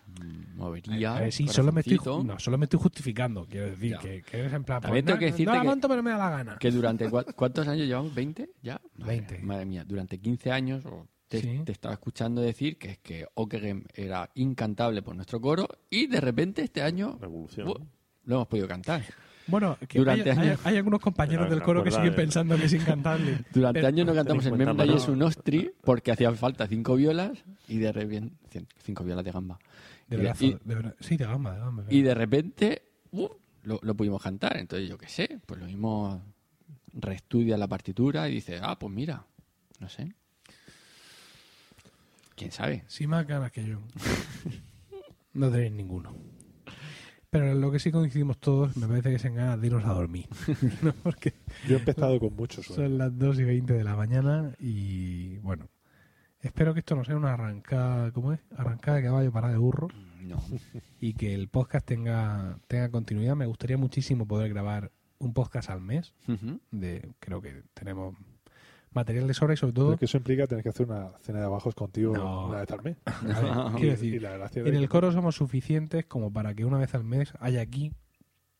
movería. A ver, sí, solo me, estoy, no, solo me estoy justificando, quiero decir, Ya. que, que eres en plan... Pues, tengo que no, decirte no la que- monto, pero me da la gana. Que durante [laughs] cuántos años llevamos, ¿20? ¿Ya? Madre, 20. Madre mía, durante 15 años te, Sí. te estaba escuchando decir que es que Okegem era incantable por nuestro coro y de repente este año Revolución. lo hemos podido cantar. Bueno, que Durante hay, años- hay algunos compañeros del coro que siguen pensando que es incantable. [laughs] Durante Pero- años no cantamos el Ten en Memra cuenta, Jesu Nostri porque hacían falta cinco violas y de repente... Cinco violas de gamba. De Y y- de. Sí, de gamba, de gamba. Y de repente uh, lo, lo pudimos cantar. Entonces, yo qué sé, pues lo mismo reestudia la partitura y dice, ah, pues mira, no sé. ¿Quién sabe? Sí, más ganas que yo. [laughs] No tenéis ninguno. Pero lo que sí coincidimos todos, me parece que es en ganas de irnos a dormir. [laughs] ¿no? Porque Yo he empezado con mucho sueño. son las 2 y 20 de la mañana y bueno. Espero que esto no sea una arrancada, ¿cómo es? Arrancada de caballo para de burro No. [laughs] y que el podcast tenga, tenga continuidad. Me gustaría muchísimo poder grabar un podcast al mes. Ujú. De, creo que tenemos material de sobra y sobre Pero todo es que eso implica tener que hacer una cena de bajos contigo No. una vez al mes. Y- quiero y decir, la gracia de en el coro somos suficientes como para que una vez al mes haya aquí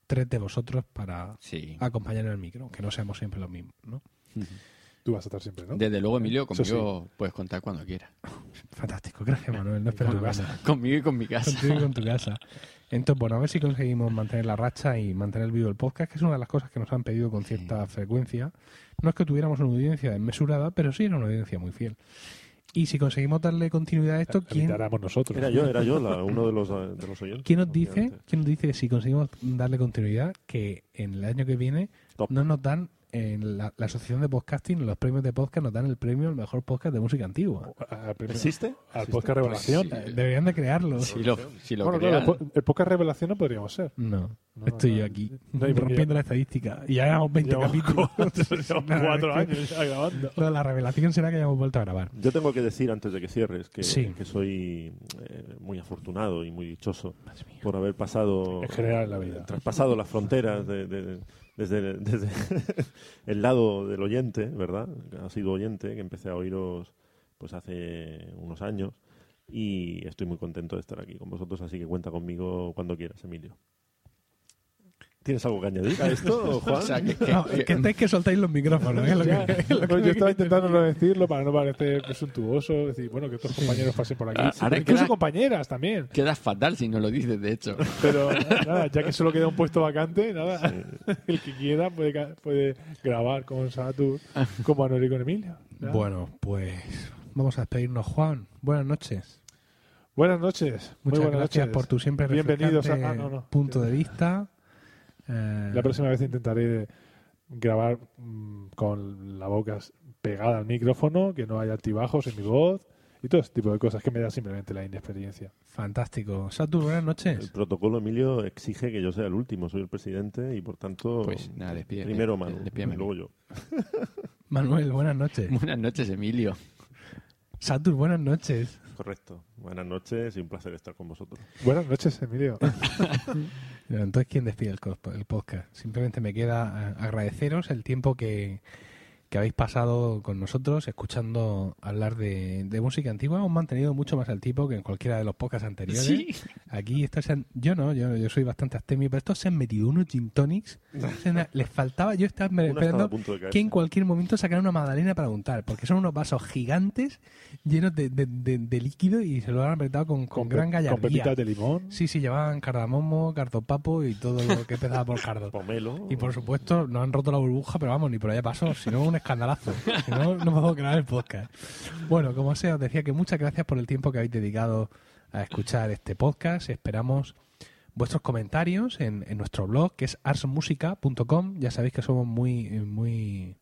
tres de vosotros para Sí. acompañar en el micro, que no seamos siempre los mismos, ¿no? Tú vas a estar siempre, ¿no? Desde luego, Emilio, conmigo puedes contar cuando quieras. Fantástico, gracias Manuel, no [laughs] esperaba tu casa. menos. Conmigo y con mi casa. Contigo y con tu casa. [laughs] Entonces, bueno, a ver si conseguimos mantener la racha y mantener vivo el podcast, que es una de las cosas que nos han pedido con cierta frecuencia. No es que tuviéramos una audiencia desmesurada, pero sí era una audiencia muy fiel. Y si conseguimos darle continuidad a esto, La ¿quién, nosotros. Era yo, era yo la- uno de los, eh, de los oyentes. ¿quién nos dice, quién nos dice si conseguimos darle continuidad que en el año que viene Top. no nos dan en la, la asociación de podcasting, los premios de podcast nos dan el premio al mejor podcast de música antigua. ¿Existe? Al ¿Existe? podcast Revelación. Eh, Deberían de crearlo. Si lo, si lo bueno, crean. claro, el po- el podcast Revelación no podríamos ser. No, No, estoy no, yo aquí No, rompiendo la estadística. Y ya llevamos 20 Llevamos- capítulos. [laughs] Cuatro [laughs] años ya grabando. No, la revelación será que hayamos vuelto a grabar. Yo tengo que decir antes de que cierres que, Sí. que soy eh, muy afortunado y muy dichoso por haber pasado En general en la vida. traspasado las fronteras de- de- desde, [laughs] desde el lado del oyente, ¿verdad? Ha sido oyente, que empecé a oíros pues hace unos años y estoy muy contento de estar aquí con vosotros, así que cuenta conmigo cuando quieras, Emilio. ¿Tienes algo que añadir a esto, Juan? [laughs] O sea, que, que- No, que estáis que soltáis los micrófonos. es lo Ya, que- es [laughs] lo que me yo estaba intentando no decir. [laughs] decirlo para no parecer presuntuoso, decir, bueno, que otros compañeros pasen por aquí. Ah, ahora Incluso queda- compañeras también. quedas fatal si no lo dices, de hecho. Pero nada, ya que solo queda un puesto vacante, nada, el que quiera puede, grabar con Satur, con Manuel y con Emilio. Nada. Bueno, pues vamos a despedirnos, Juan. Buenas noches. Buenas noches. Muy Muchas buenas gracias noches. por tu siempre Bienvenidos a- ah, no, no. punto de vista. Eh, La próxima vez intentaré grabar mm, con la boca pegada al micrófono, que no haya altibajos en mi voz y todo ese tipo de cosas que me da simplemente la inexperiencia. Fantástico. Satur, buenas El noches. protocolo, Emilio, exige que yo sea el último. Soy el presidente y, por tanto, Pues nada, despide- primero Manu, y luego yo. [laughs] [laughs] Manuel, buenas noches. Buenas noches, Emilio. Satur, buenas noches. Correcto. Buenas noches y un placer estar con vosotros. Buenas noches, Emilio. [laughs] Entonces, ¿quién despide el, podcast? Simplemente me queda eh, agradeceros el tiempo que, que habéis pasado con nosotros escuchando hablar de, de música antigua. Hemos mantenido mucho más el tipo que en cualquiera de los podcasts anteriores. Sí. Aquí estos se han- yo no, yo, yo soy bastante astemio, pero estos se han metido unos gin tonics. Les faltaba, yo estaba esperando que en cualquier momento sacaran una magdalena para untar, porque son unos vasos gigantes llenos de, de- de- de líquido y se lo han apretado con, con, gran pe- gallardía. Con pepitas de limón. Sí, sí, llevaban cardamomo, cardopapo y todo lo que empezaba por cardo. [laughs] Pomelo. Y por supuesto, no han roto la burbuja, pero vamos, ni por allá pasó, si no, un escandalazo. No, no puedo crear el podcast. Bueno, como sea, os decía que muchas gracias por el tiempo que habéis dedicado a escuchar este podcast. Esperamos vuestros comentarios en, nuestro blog, que es arsmusica.com. Ya sabéis que somos muy, muy.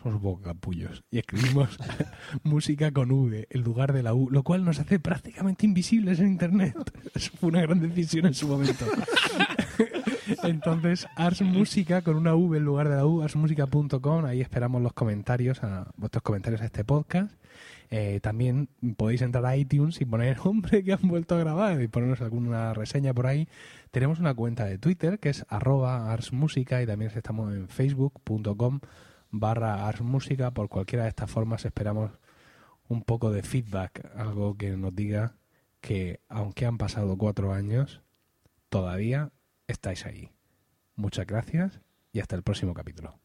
Somos un poco capullos. Y escribimos [laughs] música con V en lugar de la U, lo cual nos hace prácticamente invisibles en Internet. [laughs] Fue una gran decisión en su momento. [laughs] Entonces, Ars Música con una V en lugar de la U, arsmusica.com. Ahí esperamos los comentarios, vuestros comentarios a este podcast. Eh, también podéis entrar a iTunes y poner, hombre, que han vuelto a grabar y ponernos alguna reseña por ahí. Tenemos una cuenta de Twitter que es arroba arsmusica y también estamos en facebook.com barra arsmusica. Por cualquiera de estas formas esperamos un poco de feedback, algo que nos diga que aunque han pasado cuatro años, todavía estáis ahí. Muchas gracias y hasta el próximo capítulo.